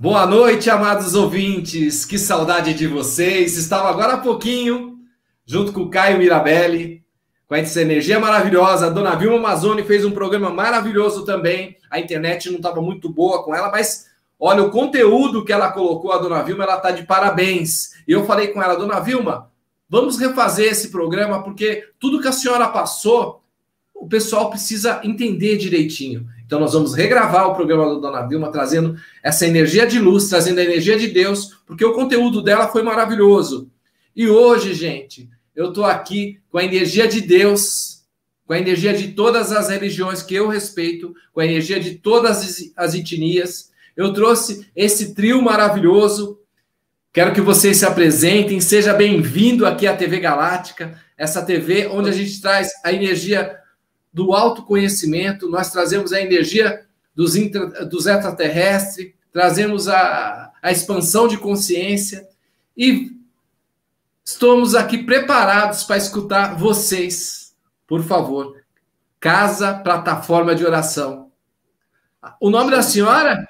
Boa noite, amados ouvintes. Que saudade de vocês. Estava agora há pouquinho, junto com o Caio Mirabelli, com essa energia maravilhosa. A dona Vilma Mazzoni fez um programa maravilhoso também. A internet não estava muito boa com ela, mas olha, o conteúdo que ela colocou, a dona Vilma, ela está de parabéns. E eu falei com ela, dona Vilma, vamos refazer esse programa, porque tudo que a senhora passou, o pessoal precisa entender direitinho. Então, nós vamos regravar o programa da Dona Vilma, trazendo essa energia de luz, trazendo a energia de Deus, porque o conteúdo dela foi maravilhoso. E hoje, gente, eu estou aqui com a energia de Deus, com a energia de todas as religiões que eu respeito, com a energia de todas as etnias. Eu trouxe esse trio maravilhoso. Quero que vocês se apresentem. Seja bem-vindo aqui à TV Galáctica, essa TV onde a gente traz a energia do autoconhecimento, nós trazemos a energia dos, intra, dos extraterrestres, trazemos a, a expansão de consciência e estamos aqui preparados para escutar vocês. Por favor, Casa Plataforma de Oração. O nome da senhora?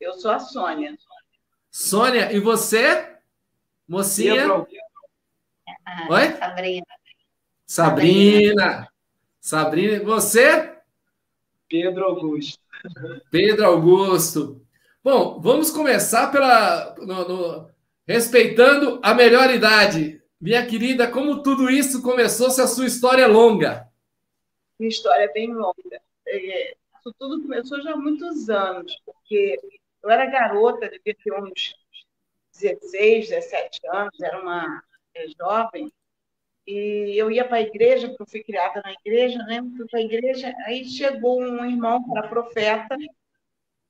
Eu sou a Sônia. Sônia, e você? Mocinha? Eu... Oi? Sabrina. Sabrina. Sabrina, você? Pedro Augusto. Pedro Augusto. Bom, vamos começar pela no, no, respeitando a melhor idade. Minha querida, como tudo isso começou se a sua história é longa? Minha história é bem longa. É, isso tudo começou já há muitos anos, porque eu era garota, devia ter uns 16, 17 anos, era uma é, jovem, e eu ia para a igreja, porque eu fui criada na igreja, né? Fui para a igreja, aí chegou um irmão para profeta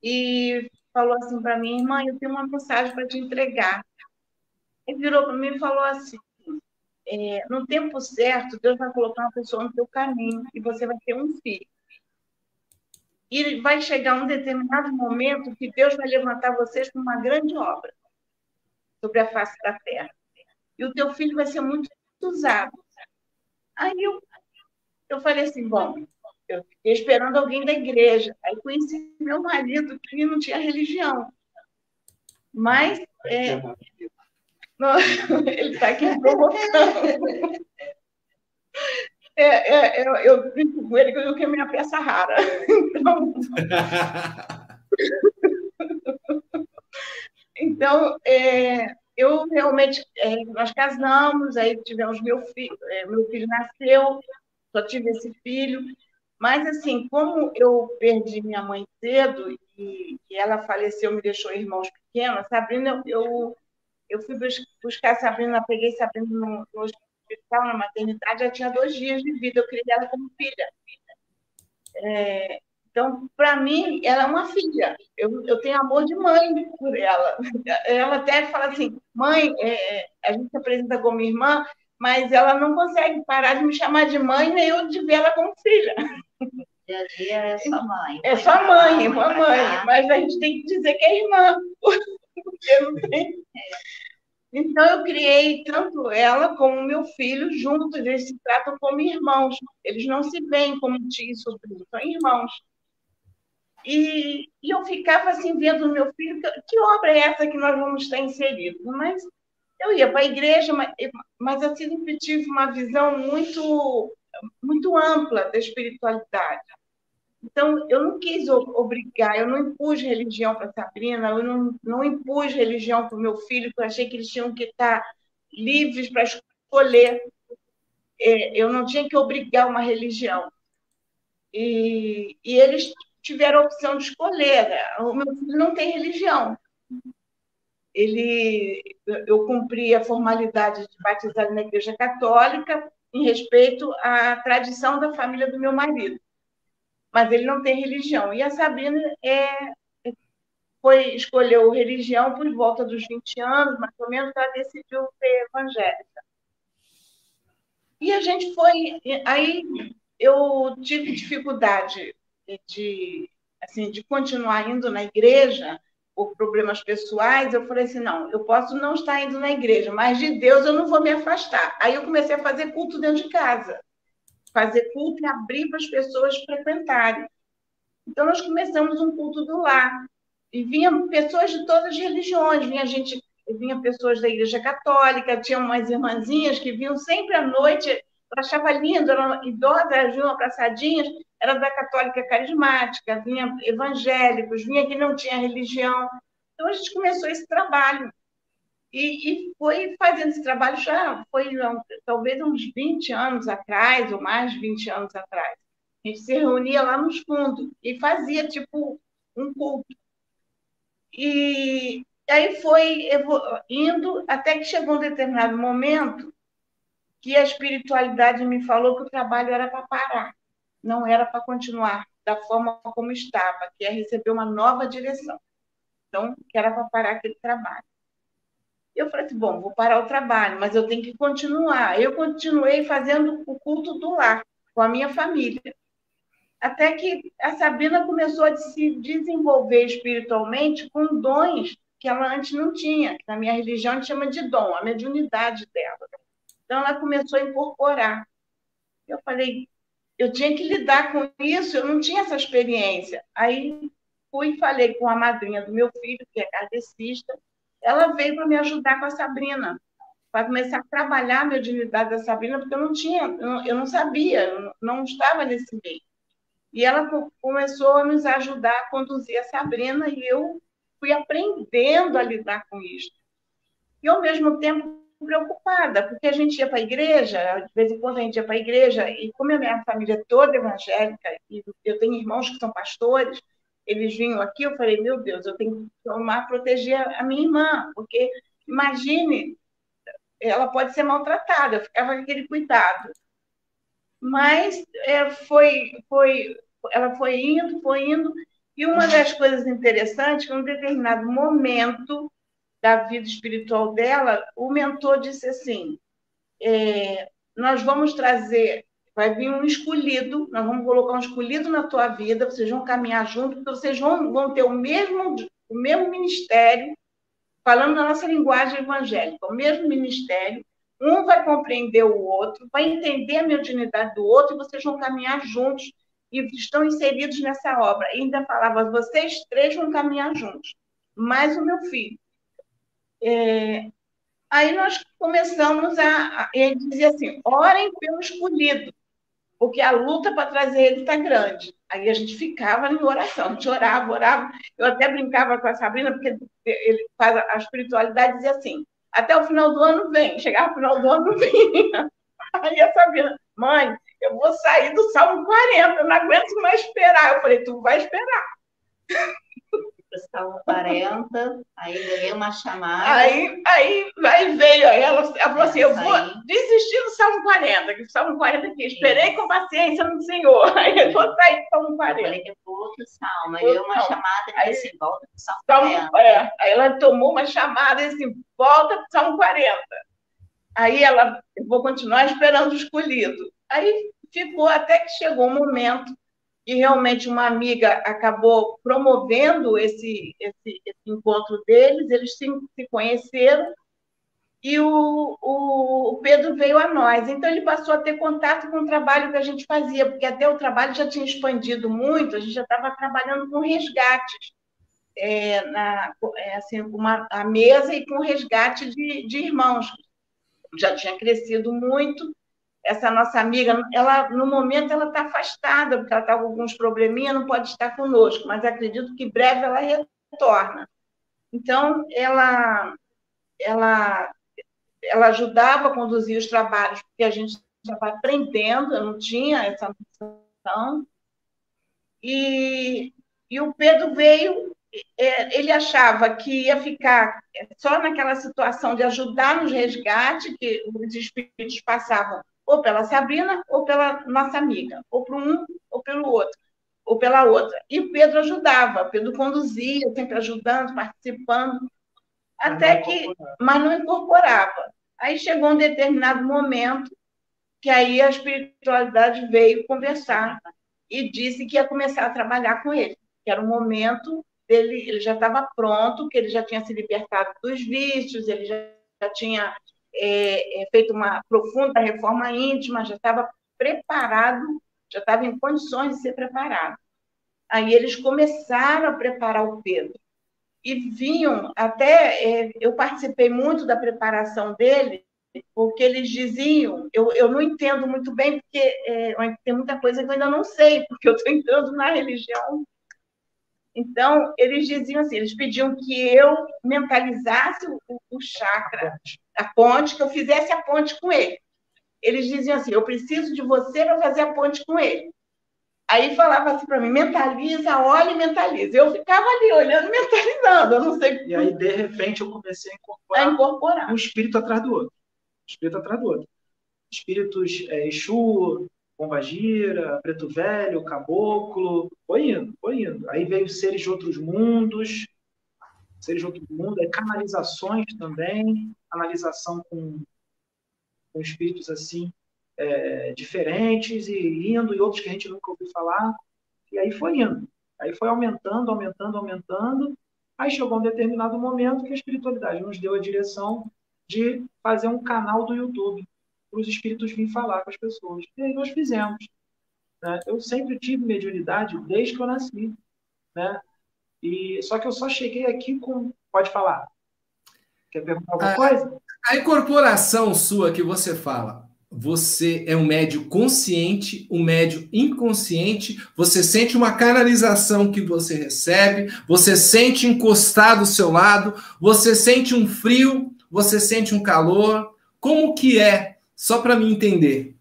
e falou assim para mim, irmã, eu tenho uma mensagem para te entregar. Ele virou para mim e falou assim, é, no tempo certo, Deus vai colocar uma pessoa no teu caminho e você vai ter um filho. E vai chegar um determinado momento que Deus vai levantar vocês para uma grande obra sobre a face da terra. E o teu filho vai ser muito usado. Aí eu, eu falei assim, bom, eu fiquei esperando alguém da igreja. Aí conheci meu marido, que não tinha religião. Mas é, não, ele está aqui provocando. É, é, eu, eu brinco com ele que eu é minha peça rara. Então, então é, eu realmente, é, nós casamos, aí tivemos meu filho, é, meu filho nasceu, só tive esse filho, mas assim, como eu perdi minha mãe cedo e, e ela faleceu, me deixou irmãos pequenos, Sabrina, eu, eu fui buscar Sabrina, peguei Sabrina no, no hospital, na maternidade, já tinha dois dias de vida, eu criei ela como filha. É, então, para mim, ela é uma filha. Eu, eu tenho amor de mãe por ela. Ela até fala assim: mãe, é, a gente se apresenta como irmã, mas ela não consegue parar de me chamar de mãe, nem eu de ver ela como filha. Dia a dia é sua mãe. É sua mãe, uma mãe. Mas a gente tem que dizer que é irmã. Porque não tem. Então, eu criei tanto ela como meu filho juntos, eles se tratam como irmãos. Eles não se veem como tio e sobrinho, são irmãos. E, e eu ficava assim, vendo o meu filho, que, obra é essa que nós vamos estar inseridos? Mas eu ia para a igreja, mas, mas eu sempre tive uma visão muito, muito ampla da espiritualidade. Então, eu não quis obrigar, eu não impus religião para Sabrina, eu não, não impus religião para o meu filho, porque eu achei que eles tinham que estar livres para escolher. É, eu não tinha que obrigar uma religião. E, e eles tiveram a opção de escolher. O meu filho não tem religião. Ele, eu cumpri a formalidade de batizar na Igreja Católica em respeito à tradição da família do meu marido. Mas ele não tem religião. E a Sabrina é, foi escolheu religião por volta dos 20 anos, mais ou menos, ela decidiu ser evangélica. E a gente foi. Aí eu tive dificuldade de, assim, de continuar indo na igreja por problemas pessoais, eu falei assim, não, eu posso não estar indo na igreja, mas de Deus eu não vou me afastar. Aí eu comecei a fazer culto dentro de casa, fazer culto e abrir para as pessoas frequentarem. Então nós começamos um culto do lar. e vinham pessoas de todas as religiões, vinha gente, vinha pessoas da Igreja Católica, tinha umas irmãzinhas que vinham sempre à noite, eu achava lindo, eram idosas, vinham abraçadinhas, era da Católica Carismática, vinha evangélicos, vinha que não tinha religião. Então a gente começou esse trabalho. E, e foi fazendo esse trabalho já, foi talvez uns 20 anos atrás, ou mais de 20 anos atrás. A gente se reunia lá nos fundos e fazia tipo um culto. E aí foi indo até que chegou um determinado momento que a espiritualidade me falou que o trabalho era para parar, não era para continuar da forma como estava, que é receber uma nova direção. Então, que era para parar aquele trabalho. Eu falei assim, bom, vou parar o trabalho, mas eu tenho que continuar. Eu continuei fazendo o culto do lar com a minha família até que a Sabrina começou a se desenvolver espiritualmente com dons que ela antes não tinha, na minha religião a gente chama de dom, a mediunidade dela. Então ela começou a incorporar. Eu falei, eu tinha que lidar com isso, eu não tinha essa experiência. Aí fui e falei com a madrinha do meu filho, que é kardecista, ela veio para me ajudar com a Sabrina, para começar a trabalhar a mediunidade da Sabrina, porque eu não tinha, eu não sabia, eu não estava nesse meio. E ela começou a nos ajudar a conduzir a Sabrina e eu fui aprendendo a lidar com isso. E, ao mesmo tempo, preocupada, porque a gente ia para a igreja, de vez em quando a gente ia para a igreja, e como a minha família é toda evangélica, e eu tenho irmãos que são pastores, eles vinham aqui, eu falei, meu Deus, eu tenho que tomar, proteger a minha irmã, porque imagine, ela pode ser maltratada, eu ficava com aquele cuidado. Mas é, foi, foi ela foi indo, foi indo, e uma das coisas interessantes, que em um determinado momento da vida espiritual dela, o mentor disse assim: é, nós vamos trazer, vai vir um escolhido, nós vamos colocar um escolhido na tua vida, vocês vão caminhar junto, vocês vão, vão ter o mesmo, o mesmo ministério, falando na nossa linguagem evangélica, o mesmo ministério, um vai compreender o outro, vai entender a mediunidade do outro, e vocês vão caminhar juntos e estão inseridos nessa obra. E ainda falava, vocês três vão caminhar juntos, mais o meu filho. É, aí nós começamos a, ele dizia assim, orem pelo escolhido, porque a luta para trazer ele está grande. Aí a gente ficava em oração, a gente orava, orava. Eu até brincava com a Sabrina, porque ele faz a espiritualidade dizia assim, até o final do ano vem, chegava o final do ano vinha. Aí a Sabrina, mãe, eu vou sair do Salmo 40, eu não aguento mais esperar. Eu falei, tu vai esperar. Salmo 40, aí ganhei uma chamada. Aí, aí, aí veio, aí ela, ela falou assim: eu vou desistir do Salmo 40, que o Salmo 40 aqui, esperei com paciência no Senhor. Aí eu vou sair do Salmo 40. Eu falei que outro salmo, aí uma chamada e disse: assim, volta para o Salmo 40. É, aí ela tomou uma chamada e disse: volta para o Salmo 40. Aí ela, eu vou continuar esperando o escolhido. Aí ficou até que chegou um momento que realmente uma amiga acabou promovendo esse, esse, esse encontro deles, eles se, se conheceram e o, o, Pedro veio a nós. Então, ele passou a ter contato com o trabalho que a gente fazia, porque até o trabalho já tinha expandido muito, a gente já estava trabalhando com resgates, é, na, é, assim, uma, a mesa e com resgate de, de irmãos. Já tinha crescido muito, essa nossa amiga, ela no momento ela está afastada, porque ela está com alguns probleminhas, não pode estar conosco, mas acredito que breve ela retorna. Então, ela, ela, ela ajudava a conduzir os trabalhos, porque a gente estava aprendendo, eu não tinha essa noção. E, e o Pedro veio, é, ele achava que ia ficar só naquela situação de ajudar nos resgates, que os espíritos passavam ou pela Sabrina, ou pela nossa amiga, ou para um, ou pelo outro, ou pela outra. E Pedro ajudava, Pedro conduzia, sempre ajudando, participando, até que, mas não incorporava. Aí chegou um determinado momento que aí a espiritualidade veio conversar e disse que ia começar a trabalhar com ele, que era o momento dele, ele já estava pronto, que ele já tinha se libertado dos vícios, ele já, já tinha é, é, feito uma profunda reforma íntima, já estava preparado, já estava em condições de ser preparado. Aí eles começaram a preparar o Pedro. e vinham até é, eu participei muito da preparação dele porque eles diziam eu, eu não entendo muito bem porque é, tem muita coisa que eu ainda não sei porque eu estou entrando na religião então eles diziam assim eles pediam que eu mentalizasse o, o chakra a ponte que eu fizesse a ponte com ele eles diziam assim eu preciso de você para fazer a ponte com ele Aí falava assim para mim, mentaliza, olha e mentaliza. Eu ficava ali olhando, mentalizando, eu não sei. E aí, de repente, eu comecei a incorporar, a incorporar. um espírito atrás do outro. Um espírito atrás do outro. Espíritos é, Exu, Pombagira, Preto Velho, Caboclo, foi indo, foi indo. Aí veio seres de outros mundos, de outro mundo, aí canalizações também, canalização com, com espíritos assim, é, diferentes e indo, e outros que a gente nunca ouviu falar. E aí foi indo. Aí foi aumentando, aumentando, aumentando. Aí chegou um determinado momento que a espiritualidade nos deu a direção de fazer um canal do YouTube para os espíritos virem falar com as pessoas. E aí nós fizemos. Né? Eu sempre tive mediunidade desde que eu nasci. Né? E, só que eu só cheguei aqui com. Pode falar. Quer perguntar alguma a, coisa? A incorporação sua que você fala, você é um médio consciente, um médio inconsciente, você sente uma canalização que você recebe, você sente encostar do seu lado, você sente um frio, você sente um calor. Como que é? Só para me entender.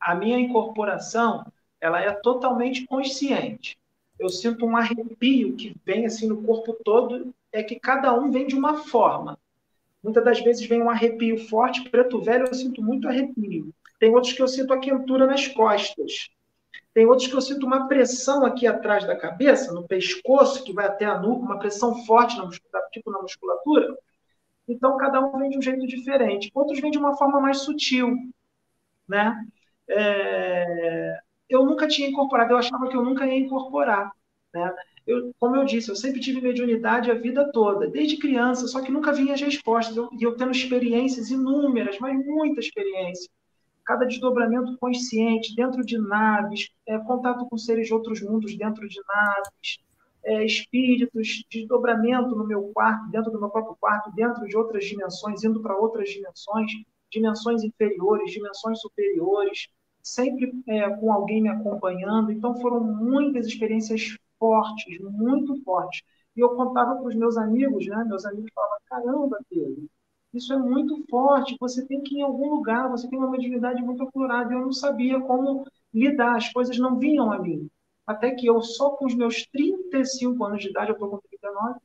A minha incorporação, ela é totalmente consciente. Eu sinto um arrepio que vem assim no corpo todo, é que cada um vem de uma forma. Muitas das vezes vem um arrepio forte, preto velho, eu sinto muito arrepio. Tem outros que eu sinto a quentura nas costas. Tem outros que eu sinto uma pressão aqui atrás da cabeça, no pescoço, que vai até a nuca, uma pressão forte, na musculatura, tipo na musculatura. Então, cada um vem de um jeito diferente. Outros vêm de uma forma mais sutil. Né? É... Eu nunca tinha incorporado, eu achava que eu nunca ia incorporar. Né? eu, como eu disse, eu sempre tive mediunidade a vida toda, desde criança, só que nunca vinha as respostas. Eu, eu tendo experiências inúmeras, mas muita experiência. Cada desdobramento consciente, dentro de naves, é, contato com seres de outros mundos dentro de naves, é, espíritos, desdobramento no meu quarto, dentro do meu próprio quarto, dentro de outras dimensões, indo para outras dimensões, dimensões inferiores, dimensões superiores, sempre é, com alguém me acompanhando. Então foram muitas experiências fortes, muito fortes. E eu contava para os meus amigos, né? Meus amigos falavam: caramba, Pedro, isso é muito forte. Você tem que ir em algum lugar, você tem uma mediunidade muito apurada. Eu não sabia como lidar, as coisas não vinham a mim. Até que eu, só com os meus 35 anos de idade, eu estou com 39,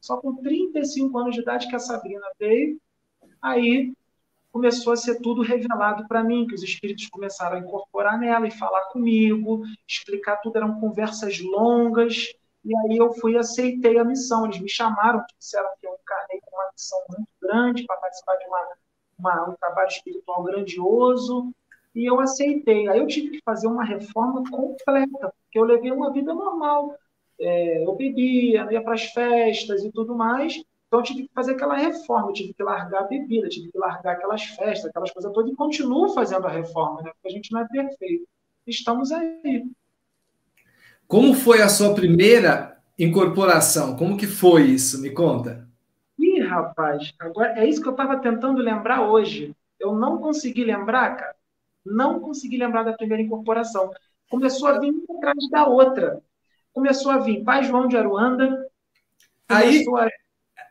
só com 35 anos de idade que a Sabrina veio, aí começou a ser tudo revelado para mim, que os espíritos começaram a incorporar nela e falar comigo, explicar tudo, eram conversas longas, e aí eu fui aceitei a missão. Eles me chamaram, disseram que eu encarnei com uma missão muito grande para participar de uma, uma, um trabalho espiritual grandioso, e eu aceitei. Aí eu tive que fazer uma reforma completa, porque eu levei uma vida normal. É, eu bebia, ia para as festas e tudo mais, então, eu tive que fazer aquela reforma, eu tive que largar a bebida, tive que largar aquelas festas, aquelas coisas todas, e continuo fazendo a reforma, né? porque a gente não é perfeito. Estamos aí. Como foi a sua primeira incorporação? Como que foi isso? Me conta. Ih, rapaz, agora é isso que eu estava tentando lembrar hoje. Eu não consegui lembrar, cara. Não consegui lembrar da primeira incorporação. Começou a vir atrás da outra. Começou a vir Pai João de Aruanda. Aí, a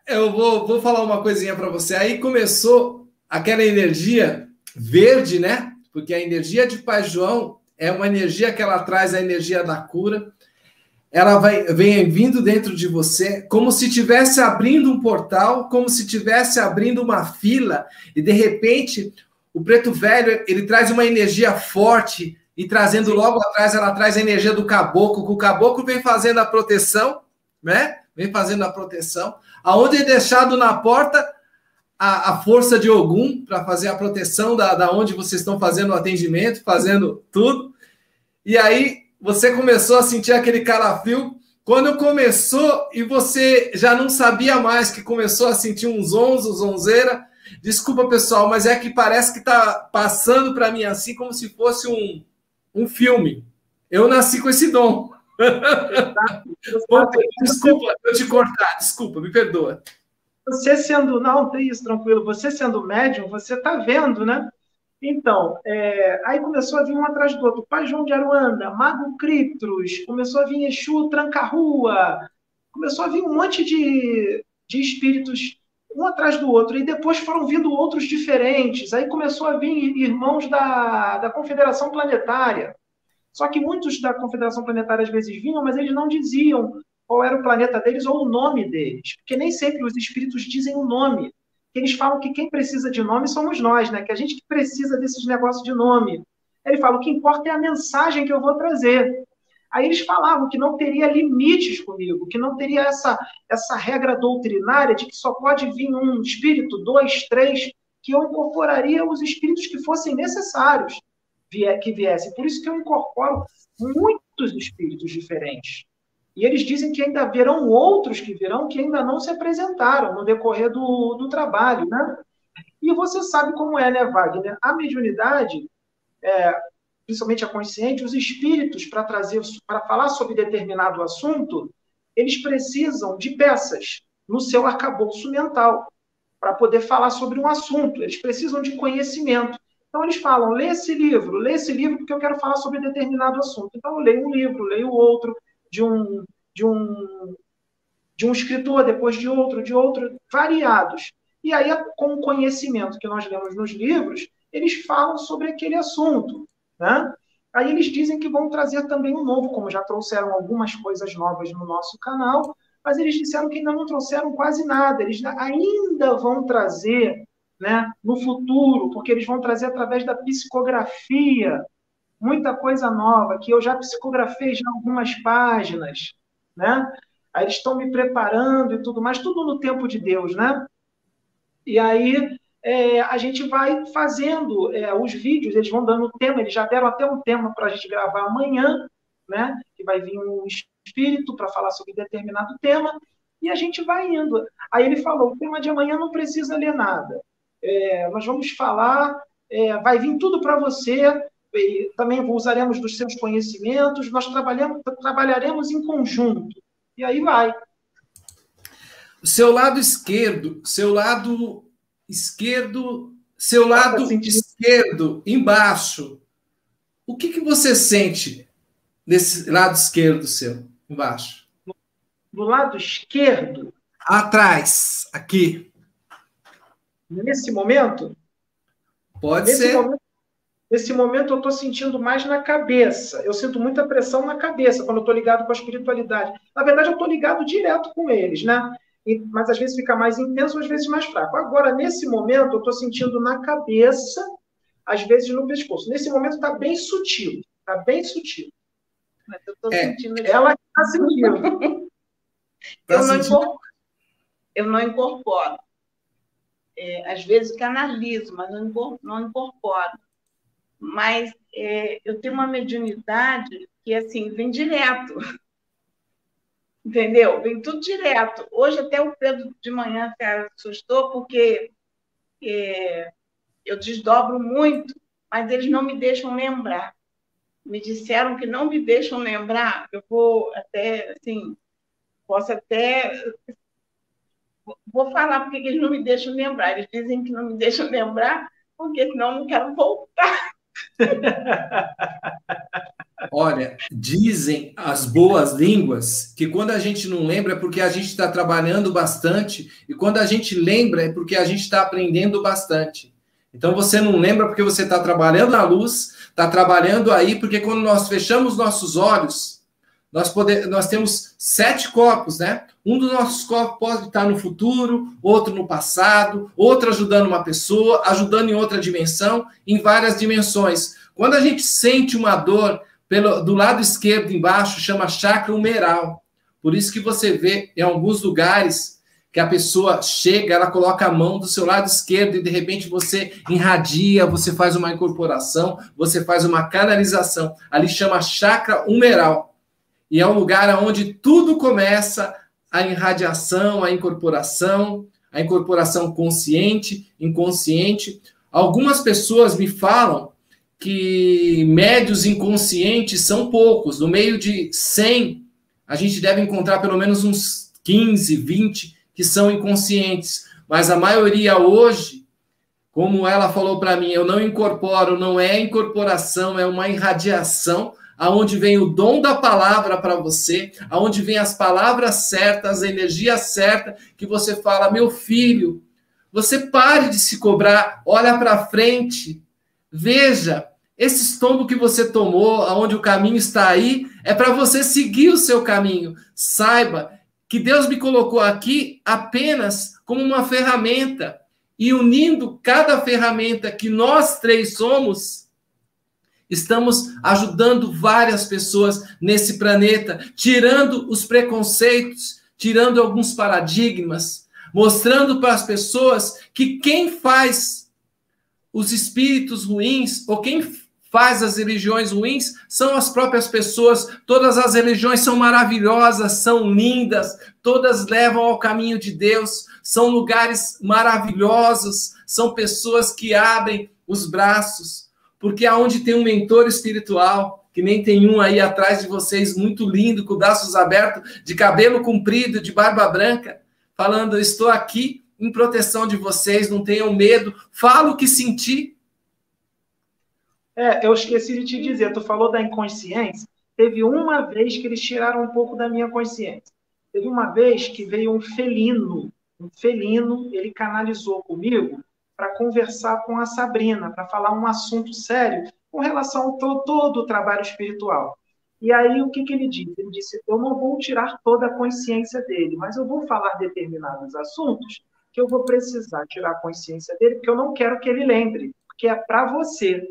eu vou, vou falar uma coisinha para você. Aí começou aquela energia verde, né? Porque a energia de Pai João é uma energia que ela traz a energia da cura. Ela vai, vem vindo dentro de você como se estivesse abrindo um portal, como se estivesse abrindo uma fila, e de repente o preto velho ele traz uma energia forte e trazendo logo atrás ela traz a energia do caboclo, que o caboclo vem fazendo a proteção, né? Vem fazendo a proteção aonde é deixado na porta a, a força de Ogum para fazer a proteção da, da onde vocês estão fazendo o atendimento, fazendo tudo. E aí você começou a sentir aquele calafrio. Quando começou e você já não sabia mais, que começou a sentir uns onzos, zonzeira. Desculpa, pessoal, mas é que parece que está passando para mim assim como se fosse um, um filme. Eu nasci com esse dom. Desculpa eu te cortar, desculpa, me perdoa. Você sendo, não, tem isso, tranquilo, você sendo médium, você está vendo, né? Então, é, aí começou a vir um atrás do outro. Pai João de Aruanda, Mago Critros, começou a vir Exu Tranca-Rua, começou a vir um monte de, de espíritos um atrás do outro, e depois foram vindo outros diferentes. Aí começou a vir irmãos da, da Confederação Planetária. Só que muitos da Confederação Planetária às vezes vinham, mas eles não diziam qual era o planeta deles ou o nome deles, porque nem sempre os espíritos dizem o nome. Eles falam que quem precisa de nome somos nós, né? Que a gente que precisa desses negócios de nome. Ele fala: o que importa é a mensagem que eu vou trazer. Aí eles falavam que não teria limites comigo, que não teria essa, essa regra doutrinária de que só pode vir um espírito, dois, três, que eu incorporaria os espíritos que fossem necessários que viessem. Por isso que eu incorporo muitos espíritos diferentes. E eles dizem que ainda haverão outros que virão que ainda não se apresentaram no decorrer do, do trabalho, né? E você sabe como é, né, Wagner? A mediunidade, é, principalmente a consciente, os espíritos, para trazer, para falar sobre determinado assunto, eles precisam de peças no seu arcabouço mental para poder falar sobre um assunto. Eles precisam de conhecimento. Então eles falam: lê esse livro, lê esse livro porque eu quero falar sobre determinado assunto. Então eu leio um livro, leio outro de um de um de um escritor, depois de outro, de outro, variados. E aí, com o conhecimento que nós lemos nos livros, eles falam sobre aquele assunto. Né? Aí eles dizem que vão trazer também um novo, como já trouxeram algumas coisas novas no nosso canal, mas eles disseram que ainda não trouxeram quase nada. Eles ainda vão trazer né, no futuro, porque eles vão trazer através da psicografia muita coisa nova, que eu já psicografei já algumas páginas. Né? Aí eles estão me preparando e tudo mais, tudo no tempo de Deus. Né? E aí é, a gente vai fazendo é, os vídeos, eles vão dando tema, eles já deram até um tema para a gente gravar amanhã, né? Que vai vir um espírito para falar sobre determinado tema, e a gente vai indo. Aí ele falou: o tema de amanhã não precisa ler nada. É, nós vamos falar, é, vai vir tudo para você, também usaremos dos seus conhecimentos, nós trabalharemos em conjunto. E aí vai. Seu lado esquerdo, seu lado esquerdo, seu lado esquerdo, embaixo. O que, que você sente nesse lado esquerdo seu, embaixo? Do lado esquerdo? Atrás, aqui. Nesse momento? Pode nesse ser. Momento, nesse momento eu estou sentindo mais na cabeça. Eu sinto muita pressão na cabeça quando eu estou ligado com a espiritualidade. Na verdade, eu estou ligado direto com eles, né? mas às vezes fica mais intenso, às vezes mais fraco. Agora, nesse momento, eu estou sentindo na cabeça, às vezes no pescoço. Nesse momento está bem sutil, está bem sutil. Mas eu estou é, sentindo. Ela está sentindo. eu, não incorporo, eu não incorporo. É, às vezes canalizo, mas não incorporo. Mas é, eu tenho uma mediunidade que assim vem direto. Entendeu? Vem tudo direto. Hoje até o Pedro de manhã se assustou porque é, eu desdobro muito, mas eles não me deixam lembrar. Me disseram que não me deixam lembrar. Eu vou até, assim, posso até. Vou falar porque eles não me deixam lembrar. Eles dizem que não me deixam lembrar, porque senão eu não quero voltar. Olha, dizem as boas línguas que quando a gente não lembra é porque a gente está trabalhando bastante, e quando a gente lembra é porque a gente está aprendendo bastante. Então você não lembra porque você está trabalhando na luz, está trabalhando aí, porque quando nós fechamos nossos olhos, nós, podemos, nós temos sete copos, né? Um dos nossos copos pode estar no futuro, outro no passado, outro ajudando uma pessoa, ajudando em outra dimensão, em várias dimensões. Quando a gente sente uma dor, pelo, do lado esquerdo embaixo chama chakra humeral. Por isso que você vê em alguns lugares que a pessoa chega, ela coloca a mão do seu lado esquerdo e de repente você irradia, você faz uma incorporação, você faz uma canalização. Ali chama chakra humeral. E é um lugar onde tudo começa a irradiação, a incorporação, a incorporação consciente, inconsciente. Algumas pessoas me falam que médios inconscientes são poucos. No meio de 100 a gente deve encontrar pelo menos uns 15, 20 que são inconscientes, mas a maioria hoje, como ela falou para mim, eu não incorporo, não é incorporação, é uma irradiação aonde vem o dom da palavra para você, aonde vem as palavras certas, a energia certa, que você fala, meu filho, você pare de se cobrar, olha para frente, veja, esse estombo que você tomou, aonde o caminho está aí, é para você seguir o seu caminho. Saiba que Deus me colocou aqui apenas como uma ferramenta e unindo cada ferramenta que nós três somos, Estamos ajudando várias pessoas nesse planeta, tirando os preconceitos, tirando alguns paradigmas, mostrando para as pessoas que quem faz os espíritos ruins ou quem faz as religiões ruins são as próprias pessoas. Todas as religiões são maravilhosas, são lindas, todas levam ao caminho de Deus, são lugares maravilhosos, são pessoas que abrem os braços porque aonde tem um mentor espiritual, que nem tem um aí atrás de vocês, muito lindo, com braços abertos, de cabelo comprido, de barba branca, falando: Estou aqui em proteção de vocês, não tenham medo, falo o que senti. É, eu esqueci de te dizer, tu falou da inconsciência. Teve uma vez que eles tiraram um pouco da minha consciência. Teve uma vez que veio um felino, um felino, ele canalizou comigo para conversar com a Sabrina, para falar um assunto sério com relação ao todo, todo o trabalho espiritual. E aí, o que, que ele disse? Ele disse: Eu não vou tirar toda a consciência dele, mas eu vou falar determinados assuntos que eu vou precisar tirar a consciência dele, porque eu não quero que ele lembre, porque é para você.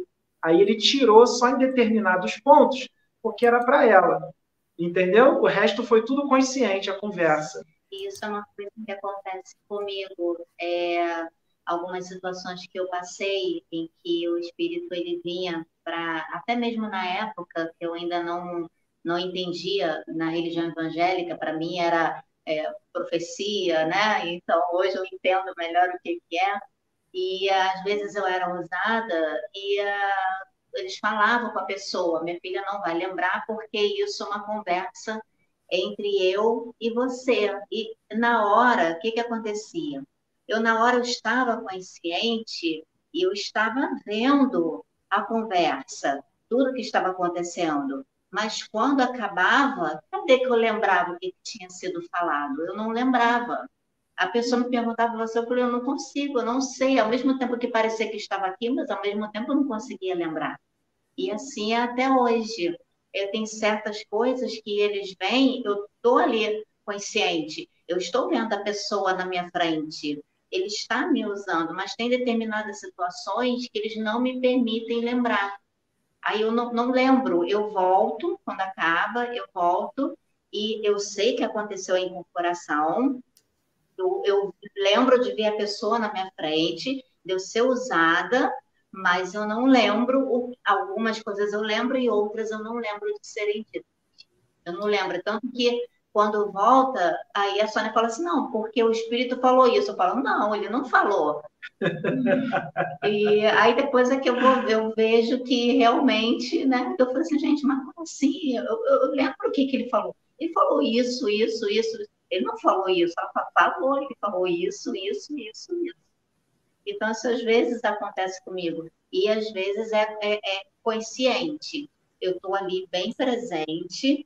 Aí ele tirou só em determinados pontos, porque era para ela. Entendeu? O resto foi tudo consciente, a conversa. Isso é uma coisa que acontece comigo. É, algumas situações que eu passei em que o espírito ele vinha para até mesmo na época que eu ainda não não entendia na religião evangélica para mim era é, profecia né? Então hoje eu entendo melhor o que, que é. E às vezes eu era usada e uh, eles falavam com a pessoa minha filha não vai lembrar porque isso é uma conversa entre eu e você. E na hora o que que acontecia eu na hora eu estava consciente e eu estava vendo a conversa, tudo que estava acontecendo. Mas quando acabava, cadê que eu lembrava o que tinha sido falado? Eu não lembrava. A pessoa me perguntava você, eu falei, eu não consigo, eu não sei. Ao mesmo tempo que parecia que estava aqui, mas ao mesmo tempo eu não conseguia lembrar. E assim é até hoje. Eu tenho certas coisas que eles vêm, eu estou ali consciente, eu estou vendo a pessoa na minha frente, ele está me usando, mas tem determinadas situações que eles não me permitem lembrar. Aí eu não, não lembro, eu volto, quando acaba, eu volto, e eu sei que aconteceu a incorporação, eu, eu lembro de ver a pessoa na minha frente, de eu ser usada, mas eu não lembro, algumas coisas eu lembro e outras eu não lembro de serem ditas. Eu não lembro, tanto que quando volta, aí a Sônia fala assim, não, porque o espírito falou isso. Eu falo, não, ele não falou. e aí depois é que eu, vou, eu vejo que realmente, né? Eu falei assim, gente, mas como assim? Eu, eu, lembro o que, que ele falou. Ele falou isso, isso, isso. Ele não falou isso, ela falou, ele falou isso, isso, isso, isso. Então, isso às vezes acontece comigo. E às vezes é, é, é consciente. Eu estou ali bem presente,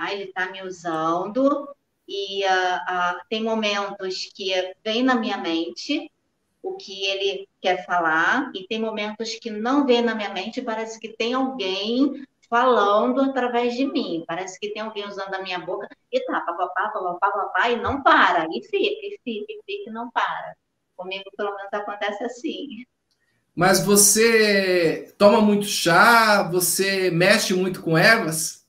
Tá? Ele está me usando e uh, uh, tem momentos que vem na minha mente o que ele quer falar e tem momentos que não vem na minha mente. Parece que tem alguém falando através de mim. Parece que tem alguém usando a minha boca e tá, papapá, papapá, papapá, e não para. E fica, e fica, e fica, e não para. Comigo, pelo menos, acontece assim. Mas você toma muito chá? Você mexe muito com ervas?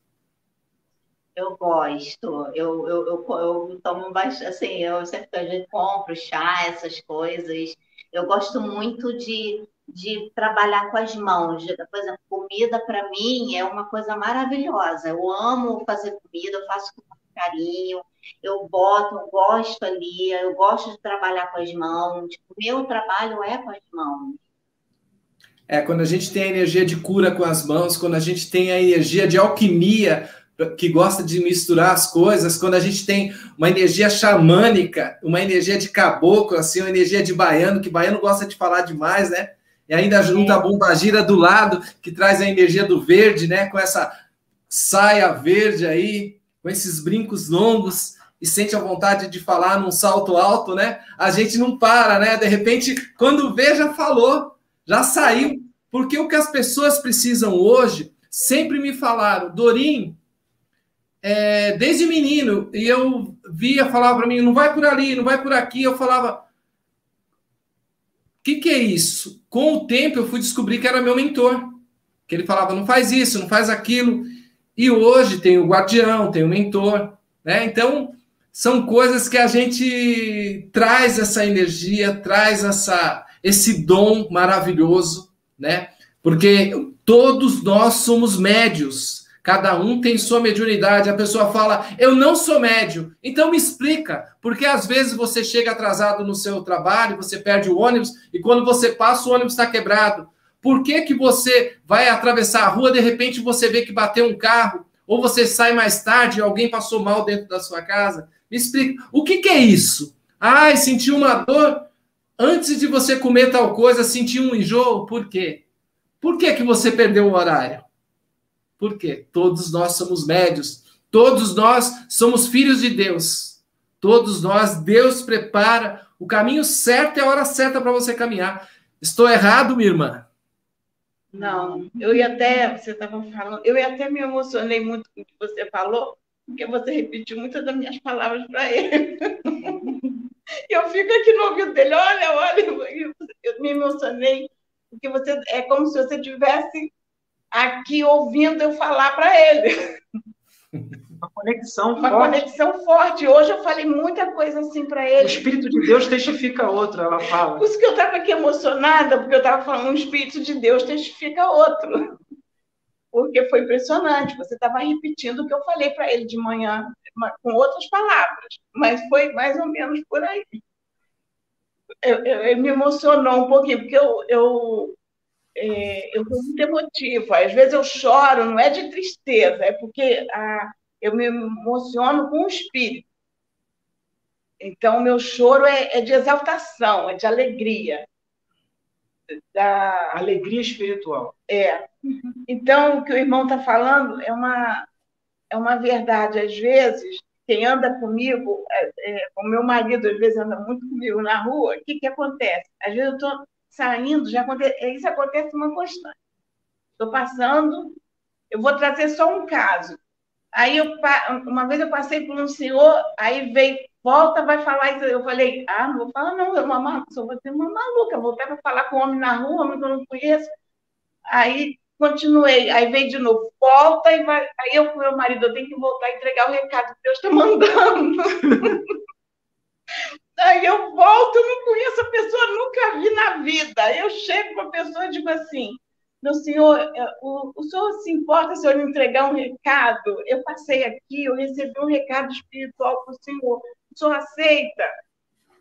Eu gosto, eu, eu, eu, eu tomo bastante, assim, eu sempre compro chá, essas coisas. Eu gosto muito de, de trabalhar com as mãos. Por exemplo, comida para mim é uma coisa maravilhosa. Eu amo fazer comida, eu faço com carinho, eu boto, eu gosto ali, eu gosto de trabalhar com as mãos. O meu trabalho é com as mãos. É, quando a gente tem a energia de cura com as mãos, quando a gente tem a energia de alquimia que gosta de misturar as coisas, quando a gente tem uma energia xamânica, uma energia de caboclo, assim, uma energia de baiano, que baiano gosta de falar demais, né? E ainda junta a bombagira do lado, que traz a energia do verde, né? Com essa saia verde aí, com esses brincos longos, e sente a vontade de falar num salto alto, né? A gente não para, né? De repente, quando vê, já falou, já saiu. Porque o que as pessoas precisam hoje, sempre me falaram, Dorim, é, desde menino, e eu via, falava para mim, não vai por ali, não vai por aqui, eu falava, o que, que é isso? Com o tempo eu fui descobrir que era meu mentor, que ele falava, não faz isso, não faz aquilo, e hoje tem o guardião, tem o mentor, né? Então, são coisas que a gente traz essa energia, traz essa, esse dom maravilhoso, né? Porque todos nós somos médios, Cada um tem sua mediunidade. A pessoa fala, eu não sou médio. Então me explica, porque às vezes você chega atrasado no seu trabalho, você perde o ônibus, e quando você passa, o ônibus está quebrado. Por que, que você vai atravessar a rua, de repente você vê que bateu um carro, ou você sai mais tarde e alguém passou mal dentro da sua casa? Me explica. O que, que é isso? Ai, senti uma dor. Antes de você comer tal coisa, senti um enjoo. Por quê? Por que, que você perdeu o horário? Por quê? Todos nós somos médios, todos nós somos filhos de Deus. Todos nós, Deus prepara o caminho certo e a hora certa para você caminhar. Estou errado, minha irmã? Não, eu ia até, você estava falando, eu até me emocionei muito com o que você falou, porque você repetiu muitas das minhas palavras para ele. eu fico aqui no ouvido dele, olha, olha, eu me emocionei, porque você é como se você tivesse aqui ouvindo eu falar para ele. Uma conexão Uma forte. conexão forte. Hoje eu falei muita coisa assim para ele. O Espírito de Deus testifica outro, ela fala. Por isso que eu estava aqui emocionada, porque eu estava falando, o Espírito de Deus testifica outro. Porque foi impressionante. Você estava repetindo o que eu falei para ele de manhã, com outras palavras, mas foi mais ou menos por aí. Eu, eu, eu me emocionou um pouquinho, porque eu, eu é, eu sou muito emotiva. Às vezes eu choro, não é de tristeza, é porque ah, eu me emociono com o espírito. Então, meu choro é, é de exaltação, é de alegria. Da alegria espiritual. É. Então, o que o irmão está falando é uma, é uma verdade. Às vezes, quem anda comigo, é, é, o meu marido às vezes anda muito comigo na rua, o que, que acontece? Às vezes eu estou saindo, já acontece, isso acontece uma constante. Estou passando, eu vou trazer só um caso. Aí eu, uma vez eu passei por um senhor, aí veio, volta, vai falar isso. Eu falei, ah, não vou falar, não, eu uma, vou uma maluca, voltar para falar com homem na rua, homem que eu não conheço. Aí continuei, aí veio de novo, volta e vai. Aí eu com meu marido, eu tenho que voltar e entregar o recado que Deus está mandando. Aí eu volto, eu não conheço a pessoa, nunca vi na vida. Eu chego para a pessoa e digo assim: meu senhor, é, o, o senhor se importa se eu lhe entregar um recado? Eu passei aqui, eu recebi um recado espiritual para o senhor. O senhor aceita?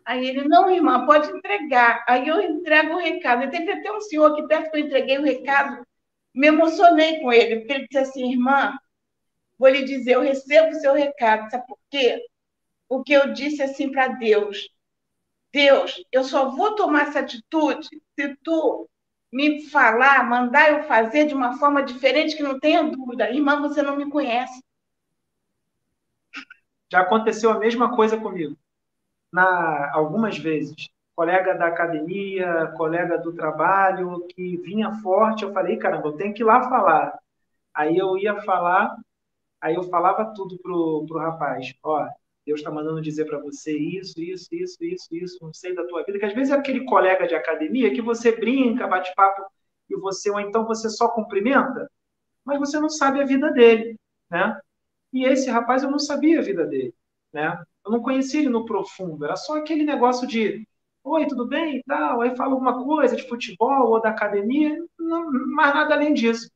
Aí ele, não, irmã, pode entregar. Aí eu entrego o recado. E teve até um senhor aqui perto que eu entreguei o recado, me emocionei com ele, porque ele disse assim, irmã, vou lhe dizer, eu recebo o seu recado, sabe por quê? O que eu disse assim para Deus. Deus, eu só vou tomar essa atitude se tu me falar, mandar eu fazer de uma forma diferente que não tenha dúvida. Irmã, você não me conhece. Já aconteceu a mesma coisa comigo. Na, algumas vezes. Colega da academia, colega do trabalho, que vinha forte, eu falei, caramba, eu tenho que ir lá falar. Aí eu ia falar, aí eu falava tudo pro, pro rapaz. Ó, Deus está mandando dizer para você isso, isso, isso, isso, isso, não sei da tua vida, que às vezes é aquele colega de academia que você brinca, bate papo e você, ou então você só cumprimenta, mas você não sabe a vida dele, né? E esse rapaz eu não sabia a vida dele, né? Eu não conhecia ele no profundo, era só aquele negócio de oi, tudo bem e tal, aí fala alguma coisa de futebol ou da academia, não, mais nada além disso.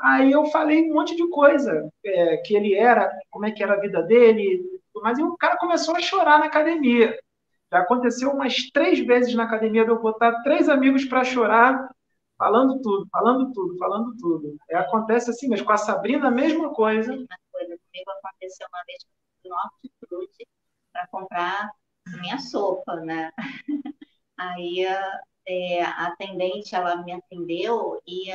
Aí eu falei um monte de coisa, é, que ele era, como é que era a vida dele, mas o cara começou a chorar na academia. Já aconteceu umas três vezes na academia de eu botar três amigos para chorar, falando tudo, falando tudo, falando tudo. É, acontece assim, mas com a Sabrina a mesma coisa. comigo aconteceu uma vez no hortifruti para comprar minha sopa, né? Aí é, a atendente, ela me atendeu e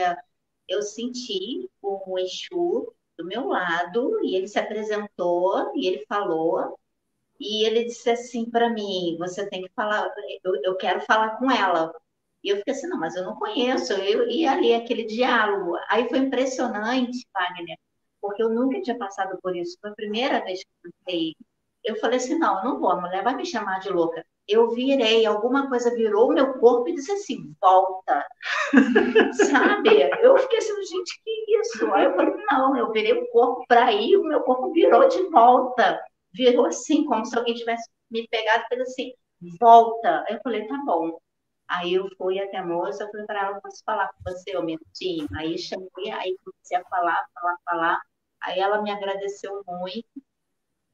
eu senti o Exu do meu lado e ele se apresentou e ele falou e ele disse assim para mim, você tem que falar, eu, eu quero falar com ela. E eu fiquei assim, não, mas eu não conheço, eu ia ali aquele diálogo. Aí foi impressionante, Wagner, porque eu nunca tinha passado por isso. Foi a primeira vez que eu entrei. Eu falei assim, não, eu não vou, a mulher vai me chamar de louca. Eu virei, alguma coisa virou meu corpo e disse assim, volta. Sabe? Eu fiquei assim, gente, que isso? Aí eu falei, não, eu virei o corpo para ir, o meu corpo virou de volta virou assim, como se alguém tivesse me pegado e fez assim, volta. Aí eu falei, tá bom. Aí eu fui até a moça, eu falei para ela, posso falar com você um minutinho? Aí chamei, aí comecei a falar, falar, falar. Aí ela me agradeceu muito,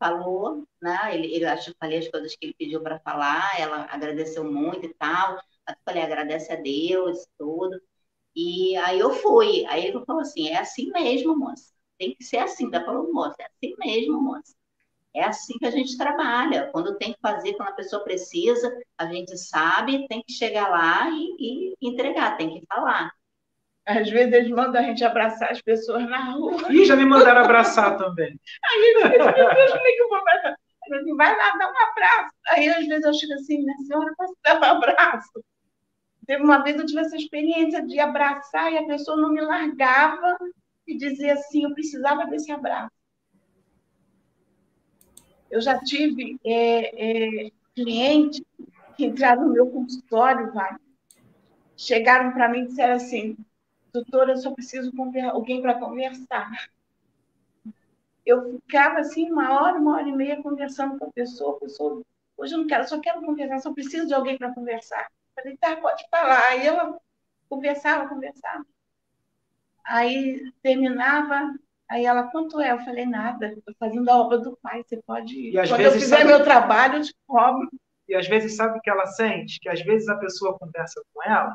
falou, né? Ele, ele acho que falei as coisas que ele pediu para falar, ela agradeceu muito e tal. Eu falei, agradece a Deus, tudo. E aí eu fui. Aí ele falou assim, é assim mesmo, moça. Tem que ser assim. Ela falou, moça, é assim mesmo, moça. É assim que a gente trabalha. Quando tem que fazer, quando a pessoa precisa, a gente sabe, tem que chegar lá e, e entregar, tem que falar. Às vezes eles mandam a gente abraçar as pessoas na rua. Ih, já me mandaram abraçar também. Aí eu meu Deus, como é que eu vou abraçar? Assim, vai lá, dá um abraço. Aí às vezes eu chego assim, minha senhora, posso dar um abraço? Teve uma vez eu tive essa experiência de abraçar e a pessoa não me largava e dizia assim, eu precisava desse abraço. Eu já tive é, é, clientes que entraram no meu consultório, vai, chegaram para mim e disseram assim, doutora, eu só preciso alguém para conversar. Eu ficava assim uma hora, uma hora e meia conversando com a pessoa, a pessoa, hoje eu não quero, só quero conversar, só preciso de alguém para conversar. Falei, tá, pode falar. Aí ela conversava, conversava. Aí terminava, Aí ela, quanto é? Eu falei, nada, estou fazendo a obra do pai, você pode ir. E Quando eu fizer sabe... meu trabalho, eu te cobro. E às vezes sabe o que ela sente? Que às vezes a pessoa conversa com ela